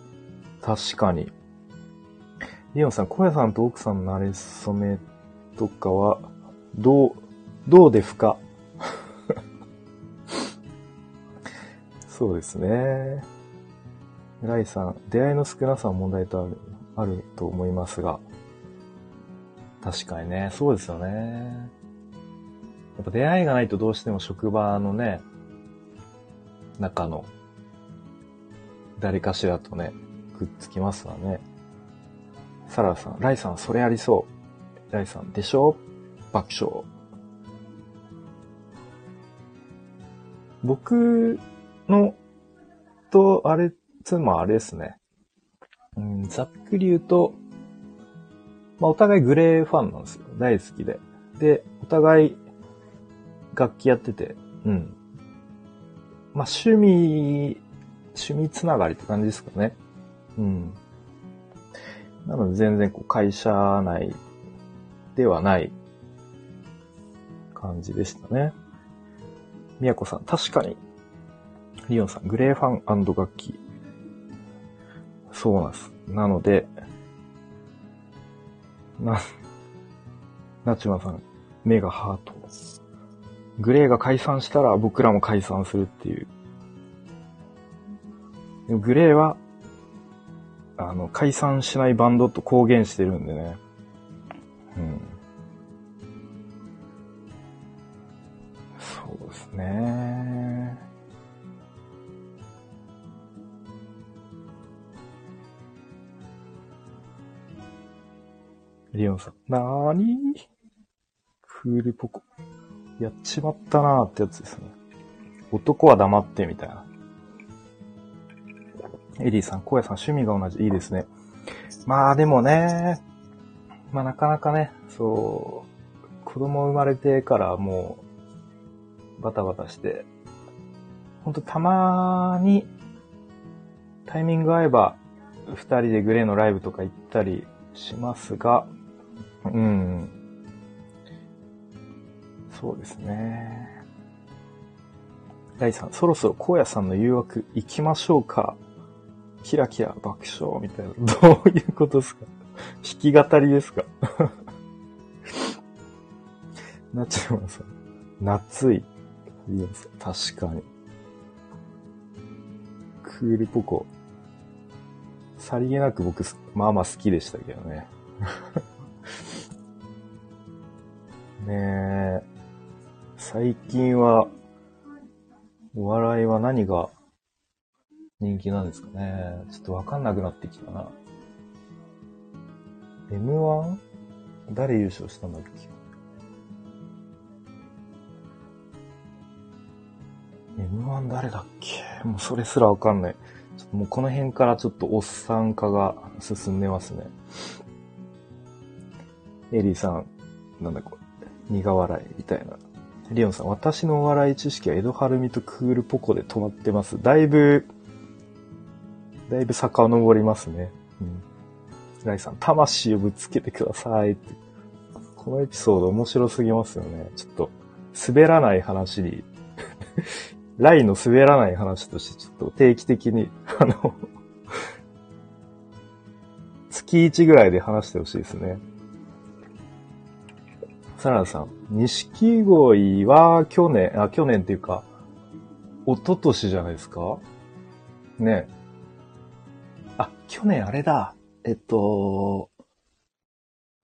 Speaker 1: 確かに。リオンさん、小屋さんと奥さんの馴れ初めとかは、どう、どうでふかそうですね。ライさん、出会いの少なさは問題とある、あると思いますが。確かにね、そうですよね。やっぱ出会いがないとどうしても職場のね、中の誰かしらとね、くっつきますわね。サラさん、ライさん、それありそう。ライさん、でしょ？爆笑。僕の、と、あれ、つまあれですね。うん、ざっくり言うと、まあ、お互いグレーファンなんですよ。大好きで。で、お互い楽器やってて、うん。まあ、趣味、趣味つながりって感じですかね。うん。なので全然こう会社内ではない感じでしたね。みやこさん、確かに。リオンさん、グレーファン楽器。そうなんです。なので、な、なちまさん、目がハート。グレーが解散したら僕らも解散するっていう。でもグレーは、あの、解散しないバンドと公言してるんでね。うん。ね。リオンさん、なーにクールポコ。やっちまったなーってやつですね。男は黙ってみたいな。エリーさん、コヤさん、趣味が同じ。いいですね。まあでもね、まあなかなかね、そう、子供生まれてからもう、バタバタして、ほんとたまに、タイミング合えば、二人でグレーのライブとか行ったりしますが、うん。そうですね。第3、そろそろ荒野さんの誘惑行きましょうか。キラキラ爆笑みたいな。[laughs] どういうことですか？弾き語りですか？[laughs] なっちゃいまさん。夏い。いや、確かに。クールポコ。さりげなく僕、まあまあ好きでしたけどね。[laughs] ねえ。最近は、お笑いは何が人気なんですかね。ちょっとわかんなくなってきたな。M1? 誰優勝したんだっけ？?M1 誰だっけ？もうそれすらわかんない。ちょっともうこの辺からちょっとおっさん化が進んでますね。エリーさん、なんだこれ、苦笑いみたいな。リオンさん、私のお笑い知識は江戸晴美とクールポコで止まってます。だいぶ、だいぶ遡りますね。うん。ライさん、魂をぶつけてくださいって。このエピソード面白すぎますよね。ちょっと、滑らない話に、ライの滑らない話として、ちょっと定期的に、[laughs] あの、月1ぐらいで話してほしいですね。サラダさん、錦鯉は去年、あ、去年っていうか、一昨年じゃないですか？ねあ、去年あれだ。えっと、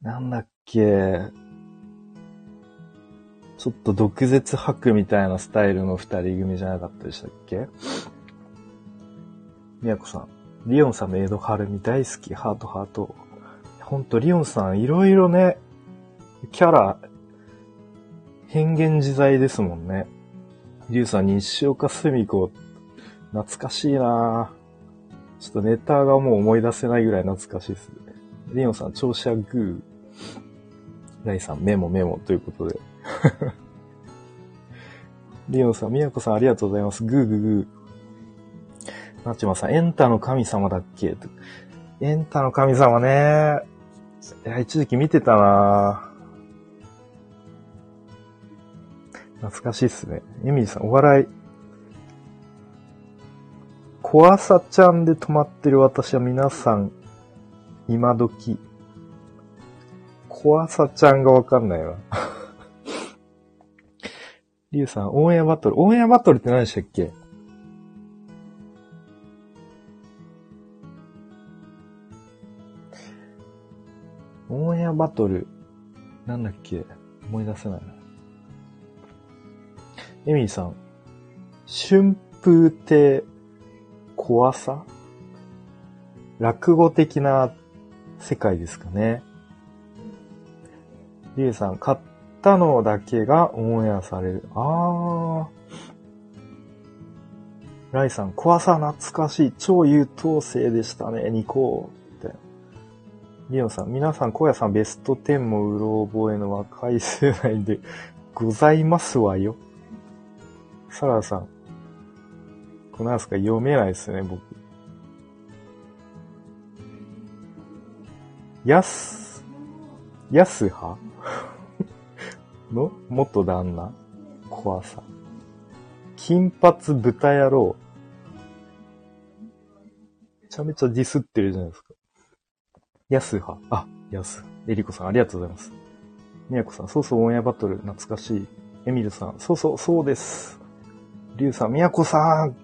Speaker 1: なんだっけ。ちょっと毒舌吐くみたいなスタイルの二人組じゃなかったでしたっけ？みやこさん。リオンさんの江戸春美大好き。ハートハート。ほんと、リオンさんいろいろね、キャラ、変幻自在ですもんね。リュウさん、西岡澄子、懐かしいなぁちょっとネタがもう思い出せないぐらい懐かしいです。リオンさん、調子はグー。ライさん、メモメモということで。[laughs] リオンさん、みやこさんありがとうございます。グーグーグー。なちまさん、エンタの神様だっけ？エンタの神様ね。いや、一時期見てたな懐かしいっすね。エミリさん、お笑い。怖さちゃんで止まってる私は皆さん、今時。怖さちゃんがわかんないな。リュウさん、オンエアバトル。オンエアバトルって何でしたっけ？オンエアバトル。なんだっけ？思い出せない。エミリーさん、春風亭怖さ？落語的な世界ですかね。リュウさん、買ったのだけがオンエアされる。あー。ライさん、怖さ懐かしい。超優等生でしたね、ニコー。って。リオンさん、皆さん、小屋さんベスト10もうろ覚えの若い世代でございますわよ。サラダさん。これなんすか読めないですね、僕。やす、やすはの？元旦那？怖さ。金髪豚野郎。めちゃめちゃディスってるじゃないですか。やすは。あ、やす。えりこさん、ありがとうございます。みやこさん、そうそうオンエアバトル、懐かしい。エミルさん、そうそう、そうです。りゅうさん、みやこさん。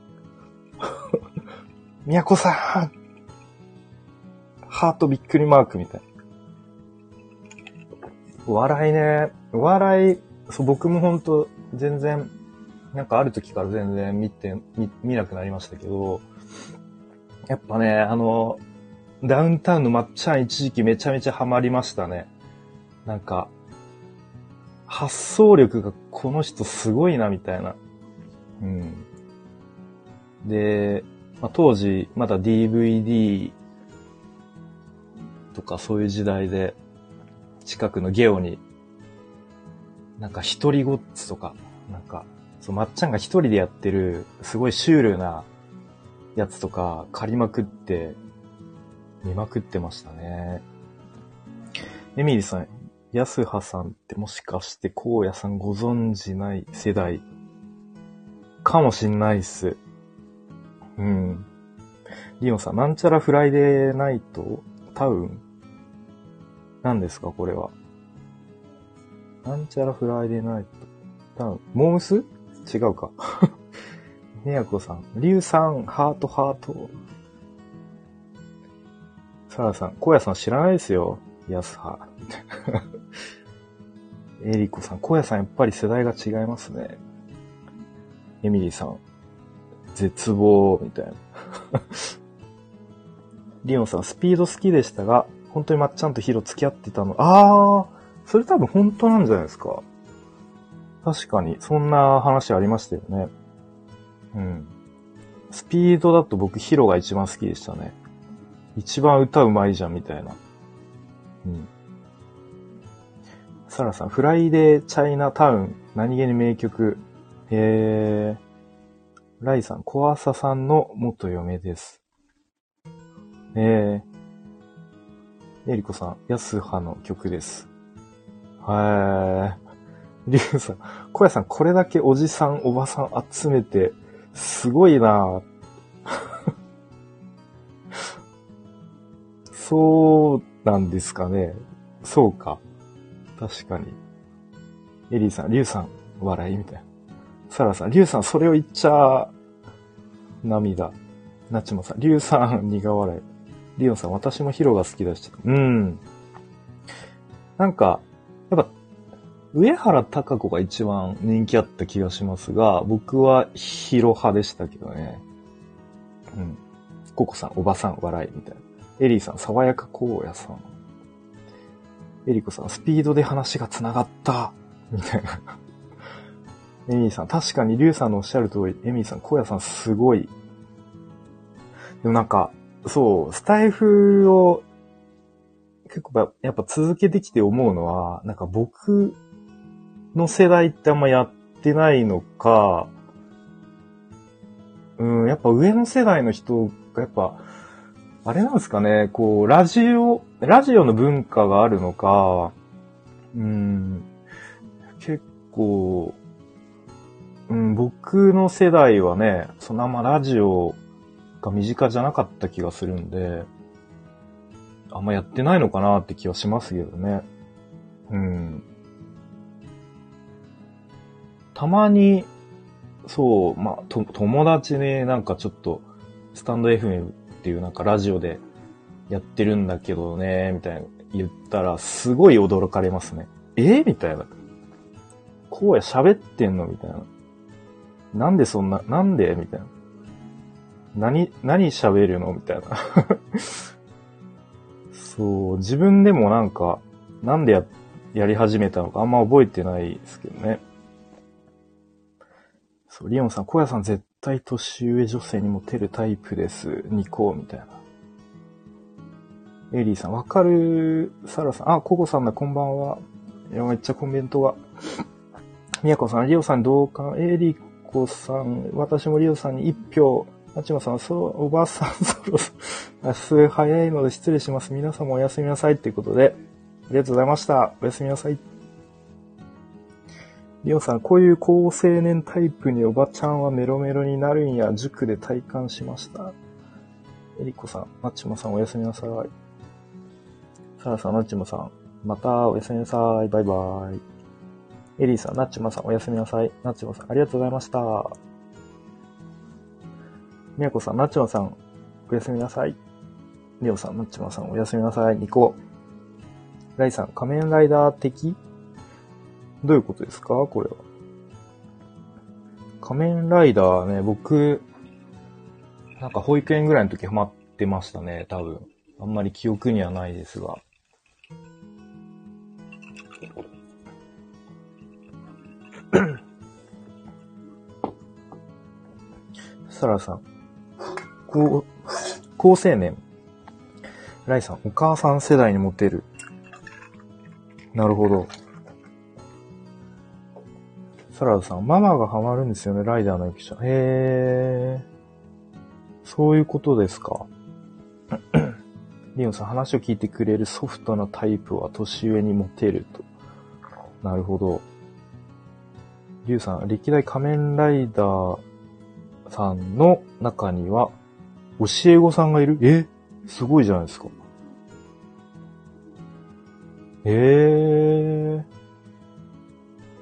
Speaker 1: みやこさん。ハートびっくりマークみたい。お笑いね。お笑い、そう、僕も本当全然、なんかある時から全然見て、見、見なくなりましたけど、やっぱね、あの、ダウンタウンのまっちゃん一時期めちゃめちゃハマりましたね。なんか、発想力がこの人すごいな、みたいな。うん。で、まあ、当時、まだ DVD とかそういう時代で、近くのゲオに、なんか一人ごっつとか、なんか、そう、まっちゃんが一人でやってる、すごいシュールなやつとか借りまくって、見まくってましたね。エミリーさん、ヤスハさんってもしかして荒野さんご存知ない世代かもしんないっす。うん。リオンさん、なんちゃらフライデーナイト？タウン何ですかこれは。なんちゃらフライデーナイトタウンモームス？違うか。[laughs] ねやこさん、リュウさん、ハートハート。サラさん、荒野さん知らないですよ。ヤスハ。[laughs] エリコさん、荒野さんやっぱり世代が違いますね。エミリーさん、絶望、みたいな。[laughs] リオンさん、スピード好きでしたが、本当にまっちゃんとヒロ付き合ってたの。あー、それ多分本当なんじゃないですか。確かに、そんな話ありましたよね。うん。スピードだと僕ヒロが一番好きでしたね。一番歌うまいじゃん、みたいな。うん。サラさん、フライデーチャイナタウン、何気に名曲。えー、ライさん、コアサさんの元嫁です。えー、エリコさん、ヤスハの曲です。はい。リュウさん、小屋さん、これだけおじさん、おばさん集めて、すごいな [laughs] そうなんですかね。そうか。確かに。エリーさん、リュウさん、笑いみたいな。サラさん、リュウさん、それを言っちゃ、涙。ナチモさん、リュウさん、苦笑い。リオンさん、私もヒロが好きだし。うん。なんか、やっぱ、上原隆子が一番人気あった気がしますが、僕はヒロ派でしたけどね。うん。ココさん、おばさん、笑い、みたいな。エリーさん、爽やか荒野さん。エリコさん、スピードで話が繋がった。みたいな。エミーさん、確かにリュウさんのおっしゃる通り、エミーさん、荒野さんすごい。でもなんか、そう、スタイフを結構やっぱ続けてきて思うのは、なんか僕の世代ってあんまやってないのか、うん、やっぱ上の世代の人がやっぱ、あれなんですかね、こう、ラジオ、ラジオの文化があるのか、うん、結構、うん、僕の世代はね、そのあんまラジオが身近じゃなかった気がするんで、あんまやってないのかなって気はしますけどね。うん。たまに、そう、まあ、と、友達ね、なんかちょっと、スタンド FM っていうなんかラジオでやってるんだけどね、みたいな言ったら、すごい驚かれますね。え？みたいな。こうや喋ってんの？みたいな。なんでそんな、なんで？みたいな。何、何喋るの？みたいな。[laughs] そう、自分でもなんか、なんでや、やり始めたのかあんま覚えてないですけどね。そう、リオンさん、小屋さん絶対年上女性にモテるタイプです。ニコみたいな。エリーさん、わかる？サラさん、あ、ココさんだ、こんばんは。いや、めっちゃコメントが。みやこさん、リオさん同感。エリコさん、私もリオさんに一票。あちまさん、そう、おばさん、そろそろ、明日早いので失礼します。皆様おやすみなさいっていうことで、ありがとうございました。おやすみなさい。リオさん、こういう高青年タイプにおばちゃんはメロメロになるんや、塾で体感しました。エリコさん、マッチモさんおやすみなさい。サラさん、ナッチモさん、またおやすみなさい。バイバイ。エリーさん、ナッチモさんおやすみなさい。ナッチモさん、ありがとうございました。みやこさん、なっちまさん、おやすみなさい。りおさん、なっちまさん、おやすみなさい。ニコ。ライさん、仮面ライダー的？どういうことですか？これは。仮面ライダーね、僕、なんか保育園ぐらいの時ハマってましたね、多分。あんまり記憶にはないですが。[clears throat] サラさん、高、高青年。ライさん、お母さん世代にモテる。なるほど。サラダさん、ママがハマるんですよね、ライダーの駅舎。へー。そういうことですか。リオンさん、話を聞いてくれるソフトなタイプは年上にモテると。なるほど。リュウさん、歴代仮面ライダーさんの中には教え子さんがいる？え？すごいじゃないですか。ええー。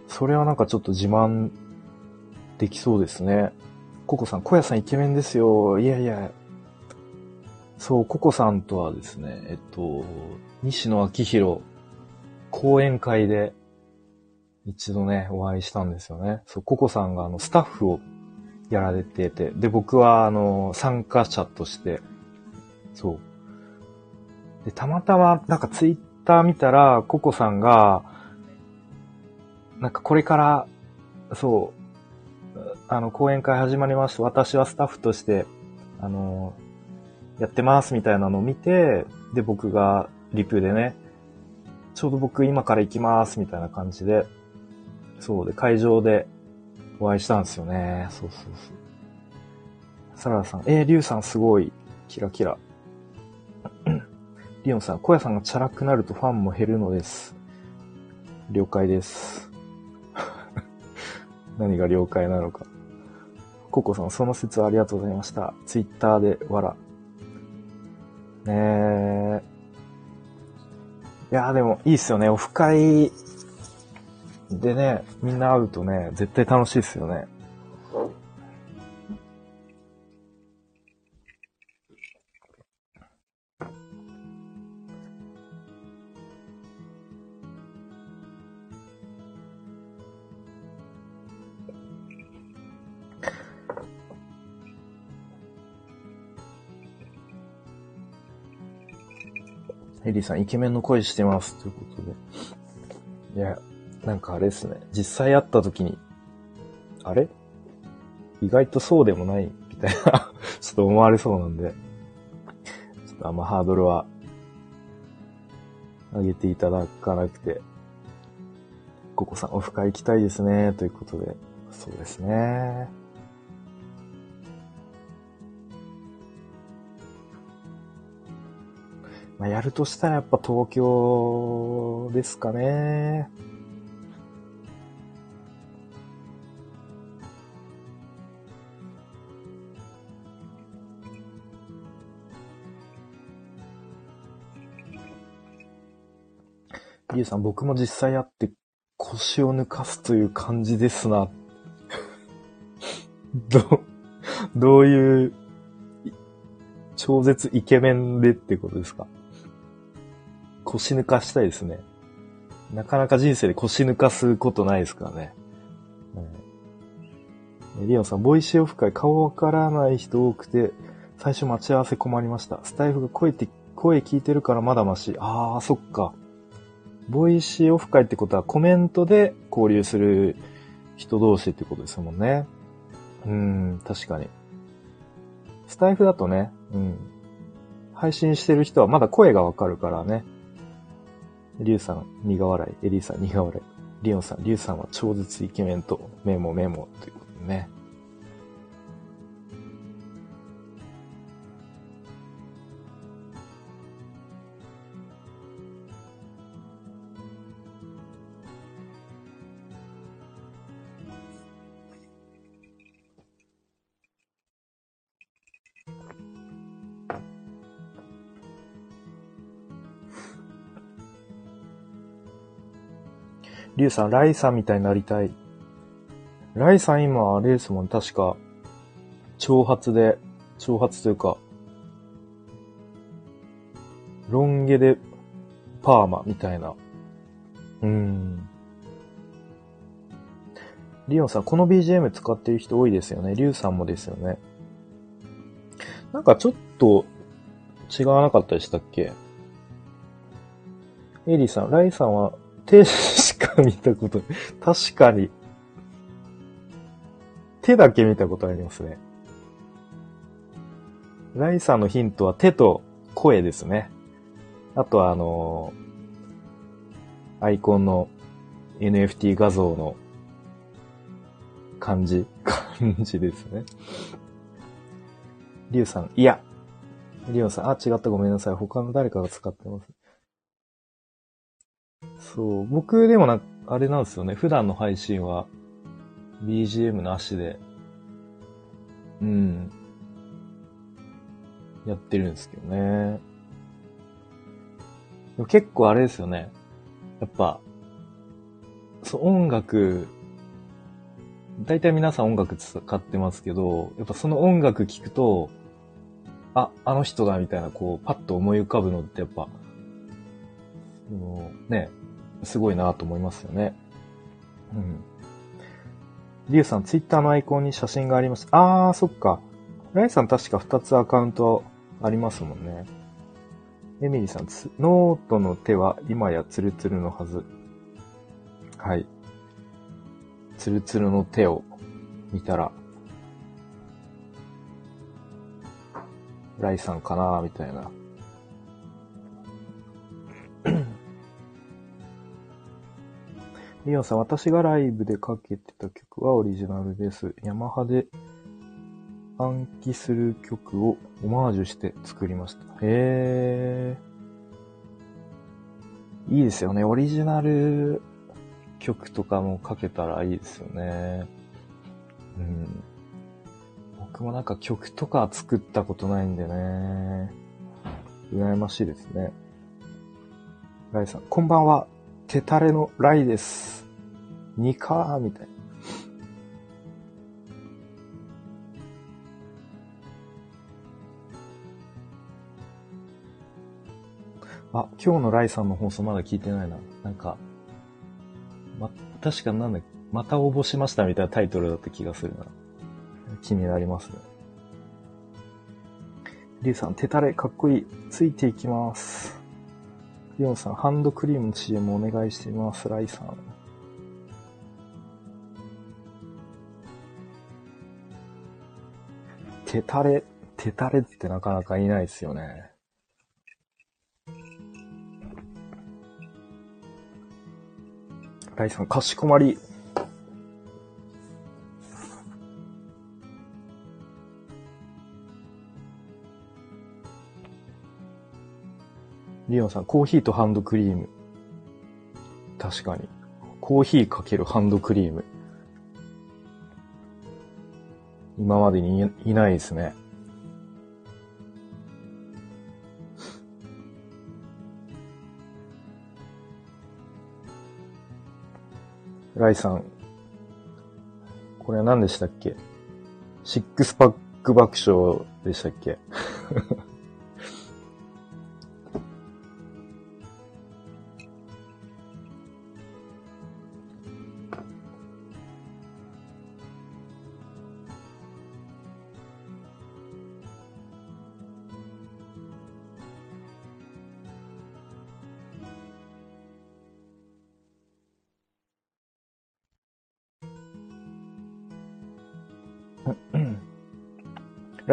Speaker 1: それはなんかちょっと自慢できそうですね。ココさん、小屋さんイケメンですよ。いやいや。そう、ココさんとはですね、えっと、西野昭弘講演会で一度ね、お会いしたんですよね。そう、ココさんがあの、スタッフをやられてて、で、僕は、あの、参加者として、そう。で、たまたま、なんかツイッター見たら、ココさんが、なんかこれから、そう、あの、講演会始まりました。私はスタッフとして、あの、やってますみたいなのを見て、で、僕がリプでね、ちょうど僕今から行きます、みたいな感じで、そうで、会場でお会いしたんですよね。そうそうそう。サラダさん、えー、リュウさんすごい、キラキラ。リオンさん、小屋さんがチャラくなるとファンも減るのです。了解です。[laughs] 何が了解なのか。ココさん、その説はありがとうございました。ツイッターでわら。ねえ。いやーでもいいっすよね。オフ会でね、みんな会うとね、絶対楽しいっすよね。エリーさん、イケメンの声してます。ということで。いや、なんかあれですね。実際会った時に、あれ？意外とそうでもない、みたいな、[laughs] ちょっと思われそうなんで、ちょっとあんまハードルは、上げていただかなくて、ココさん、オフ会行きたいですね、ということで、そうですね。まあ、やるとしたらやっぱ東京ですかね。リュウさん、僕も実際会って腰を抜かすという感じですな。[laughs] ど、どういう、超絶イケメンでってことですか？腰抜かしたいですね。なかなか人生で腰抜かすことないですからね。うん、リオンさん、 Voicy オフ会顔わからない人多くて、最初待ち合わせ困りました。スタイフが声って、声聞いてるからまだまし。あー、そっか。 Voicy オフ会ってことはコメントで交流する人同士ってことですもんね。うん、確かに。スタイフだとね、うん。配信してる人はまだ声がわかるからね。リュウさん、苦笑い。エリーさん、苦笑い。リオンさん、リュウさんは超絶イケメンと、メモメモということでね。リュウさん、ライさんみたいになりたい。ライさん今、あれですもん、確か、長髪で、長髪というか、ロン毛でパーマみたいな。うーん。リオンさん、この BGM 使ってる人多いですよね。リュウさんもですよね。なんかちょっと違わなかったでしたっけ？エリーさん、ライさんは手か見たこと。確かに。手だけ見たことありますね。ライさんのヒントは手と声ですね。あとはあのアイコンの NFT 画像の感じ、感じですね。リュウさん、いや。リオンさん、あ、違ったごめんなさい。他の誰かが使ってます。そう、僕でもな、あれなんですよね。普段の配信は BGM なしで、うん、やってるんですけどね。でも結構あれですよね。やっぱ、そう、音楽、大体皆さん音楽使ってますけど、やっぱその音楽聴くと、あ、あの人だみたいな、こう、パッと思い浮かぶのってやっぱ、そのね、すごいなと思いますよね。うん。リュウさん、ツイッターのアイコンに写真があります。あー、そっか。ライさん確か2つアカウントありますもんね。エミリーさん、ノートの手は今やツルツルのはず。はい。ツルツルの手を見たら、ライさんかなみたいな。リオンさん、私がライブでかけてた曲はオリジナルです。ヤマハで暗記する曲をオマージュして作りました。へー。いいですよね。オリジナル曲とかもかけたらいいですよね。うん。僕もなんか曲とか作ったことないんでね。羨ましいですね。ライさん、こんばんは。手タレのライです。ニカーみたいな。あ、今日のライさんの放送まだ聞いてないな。なんか、ま、確かなんだまた応募しましたみたいなタイトルだった気がするな。気になりますね。リュウさん、手タレかっこいい。ついていきます。リオンさん、ハンドクリームの CM お願いしてます。ライさん。手たれ、手たれってなかなかいないですよね。ライさん、かしこまり。リオンさん、コーヒーとハンドクリーム。確かに。コーヒーかけるハンドクリーム。今までにいないですね。ライさん。これは何でしたっけ？シックスパック爆笑でしたっけ？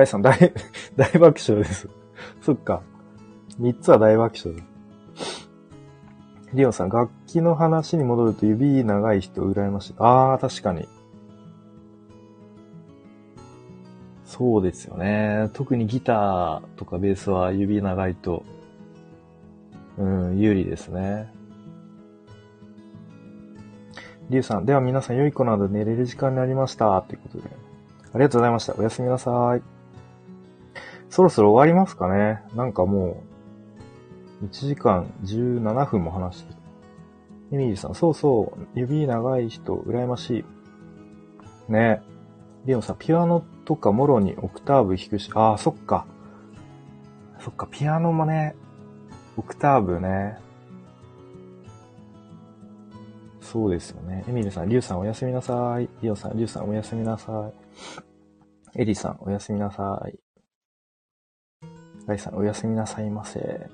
Speaker 1: ライさん、大、[laughs] 大爆笑です。[laughs] そっか。三つは大爆笑だ。リオンさん、楽器の話に戻ると指長い人羨ましい。あー、確かに。そうですよね。特にギターとかベースは指長いと、うん、有利ですね。リュウさん、では皆さん良い子など寝れる時間になりました。ということで。ありがとうございました。おやすみなさい。そろそろ終わりますかねなんかもう、1時間17分も話して。エミリーさん、そうそう、指長い人、羨ましい。ねリオンさん、ピアノとかもろにオクターブ弾くし、ああ、そっか。そっか、ピアノもね、オクターブね。そうですよね。エミリーさん、リュウさんおやすみなさい。リオンさん、リュウさんおやすみなさい。エリさん、おやすみなさい。ライさん、おやすみなさいませ。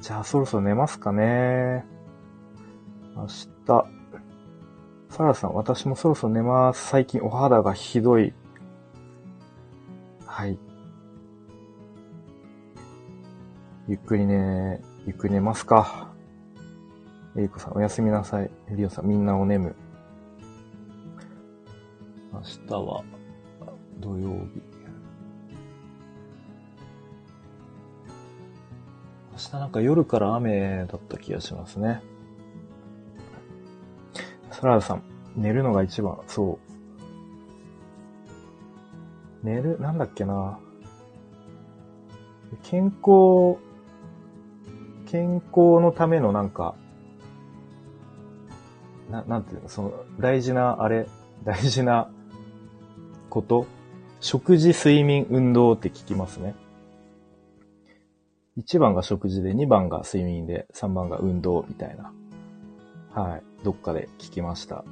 Speaker 1: じゃあ、そろそろ寝ますかね。明日。サラさん、私もそろそろ寝ます。最近お肌がひどい。はい。ゆっくりね、ゆっくり寝ますか。エリコさん、おやすみなさい。リオさん、みんなお眠。明日は、土曜日。明日なんか夜から雨だった気がしますね。サラダさん、寝るのが一番、そう。寝る、なんだっけな。健康、健康のためのなんか、な、なんていうの、その、大事な、あれ、大事なこと？食事、睡眠、運動って聞きますね。1番が食事で、2番が睡眠で、3番が運動みたいな。はい。どっかで聞きました。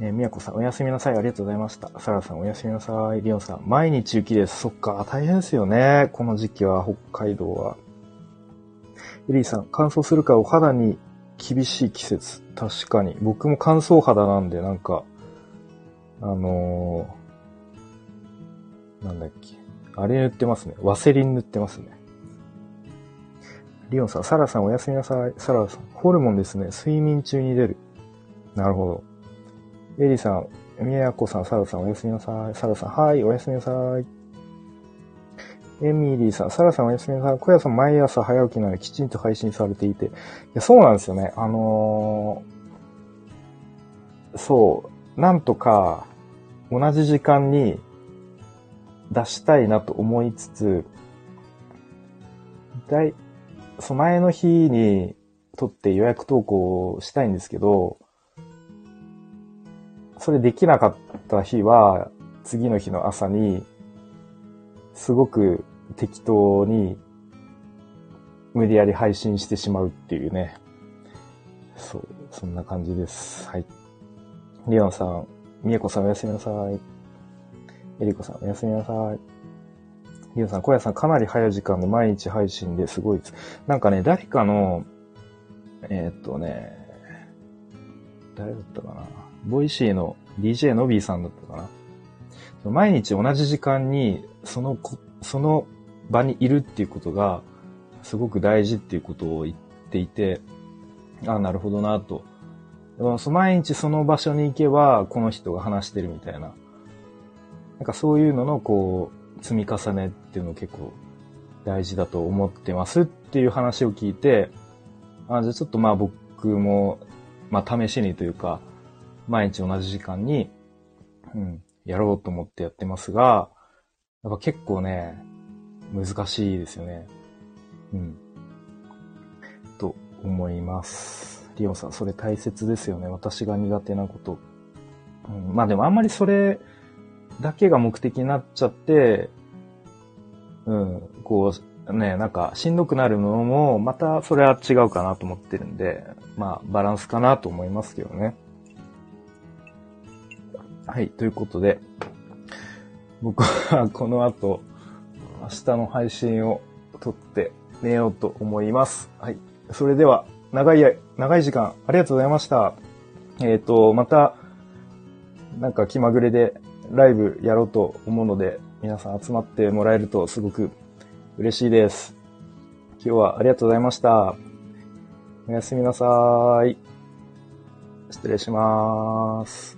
Speaker 1: ねみやこさん、おやすみなさい。ありがとうございました。サラさん、おやすみなさい。リオンさん、毎日雪です。そっか、大変ですよね。この時期は、北海道は。エリーさん、乾燥するからお肌に厳しい季節。確かに。僕も乾燥肌なんで、なんか、あのー、なんだっけ。あれ塗ってますね。ワセリン塗ってますね。リオンさん、サラさんおやすみなさい。サラさん、ホルモンですね。睡眠中に出る。なるほど。エリさん、みやこさん、サラさんおやすみなさい。サラさん、はい、おやすみなさい。エミリーさん、サラさんおやすみなさい。小屋さん毎朝早起きなのできちんと配信されていて。いや、そうなんですよね。あのー、そう、なんとか同じ時間に出したいなと思いつつ、だい、その前の日に撮って予約投稿したいんですけど、それできなかった日は、次の日の朝に、すごく適当に無理やり配信してしまうっていうね。そう、そんな感じです。はい。リオンさん、みえこさんおやすみなさい。えりこさんおやすみなさい。リオンさん、小屋さんかなり早い時間で毎日配信ですごいです。なんかね、誰かの、えー、っとね、誰だったかな。 Voicy の DJ のビーさんだったかな。毎日同じ時間に、そのこ、その場にいるっていうことが、すごく大事っていうことを言っていて、ああ、なるほどなと。毎日その場所に行けば、この人が話してるみたいな。なんかそういうのの、こう、積み重ねっていうの結構大事だと思ってますっていう話を聞いて、あじゃあちょっとまあ僕も、まあ試しにというか、毎日同じ時間に、うん、やろうと思ってやってますが、やっぱ結構ね、難しいですよね。うん。と思います。リオンさん、それ大切ですよね。私が苦手なこと。うん、まあでもあんまりそれだけが目的になっちゃって、うん、こう、ね、なんかしんどくなるのも、またそれは違うかなと思ってるんで、まあバランスかなと思いますけどね。はい、ということで、僕は [laughs] この後、明日の配信を撮って寝ようと思います。はい。それでは、長い、長い時間ありがとうございました。えっ、ー、と、また、なんか気まぐれでライブやろうと思うので、皆さん集まってもらえるとすごく嬉しいです。今日はありがとうございました。おやすみなさい。失礼します。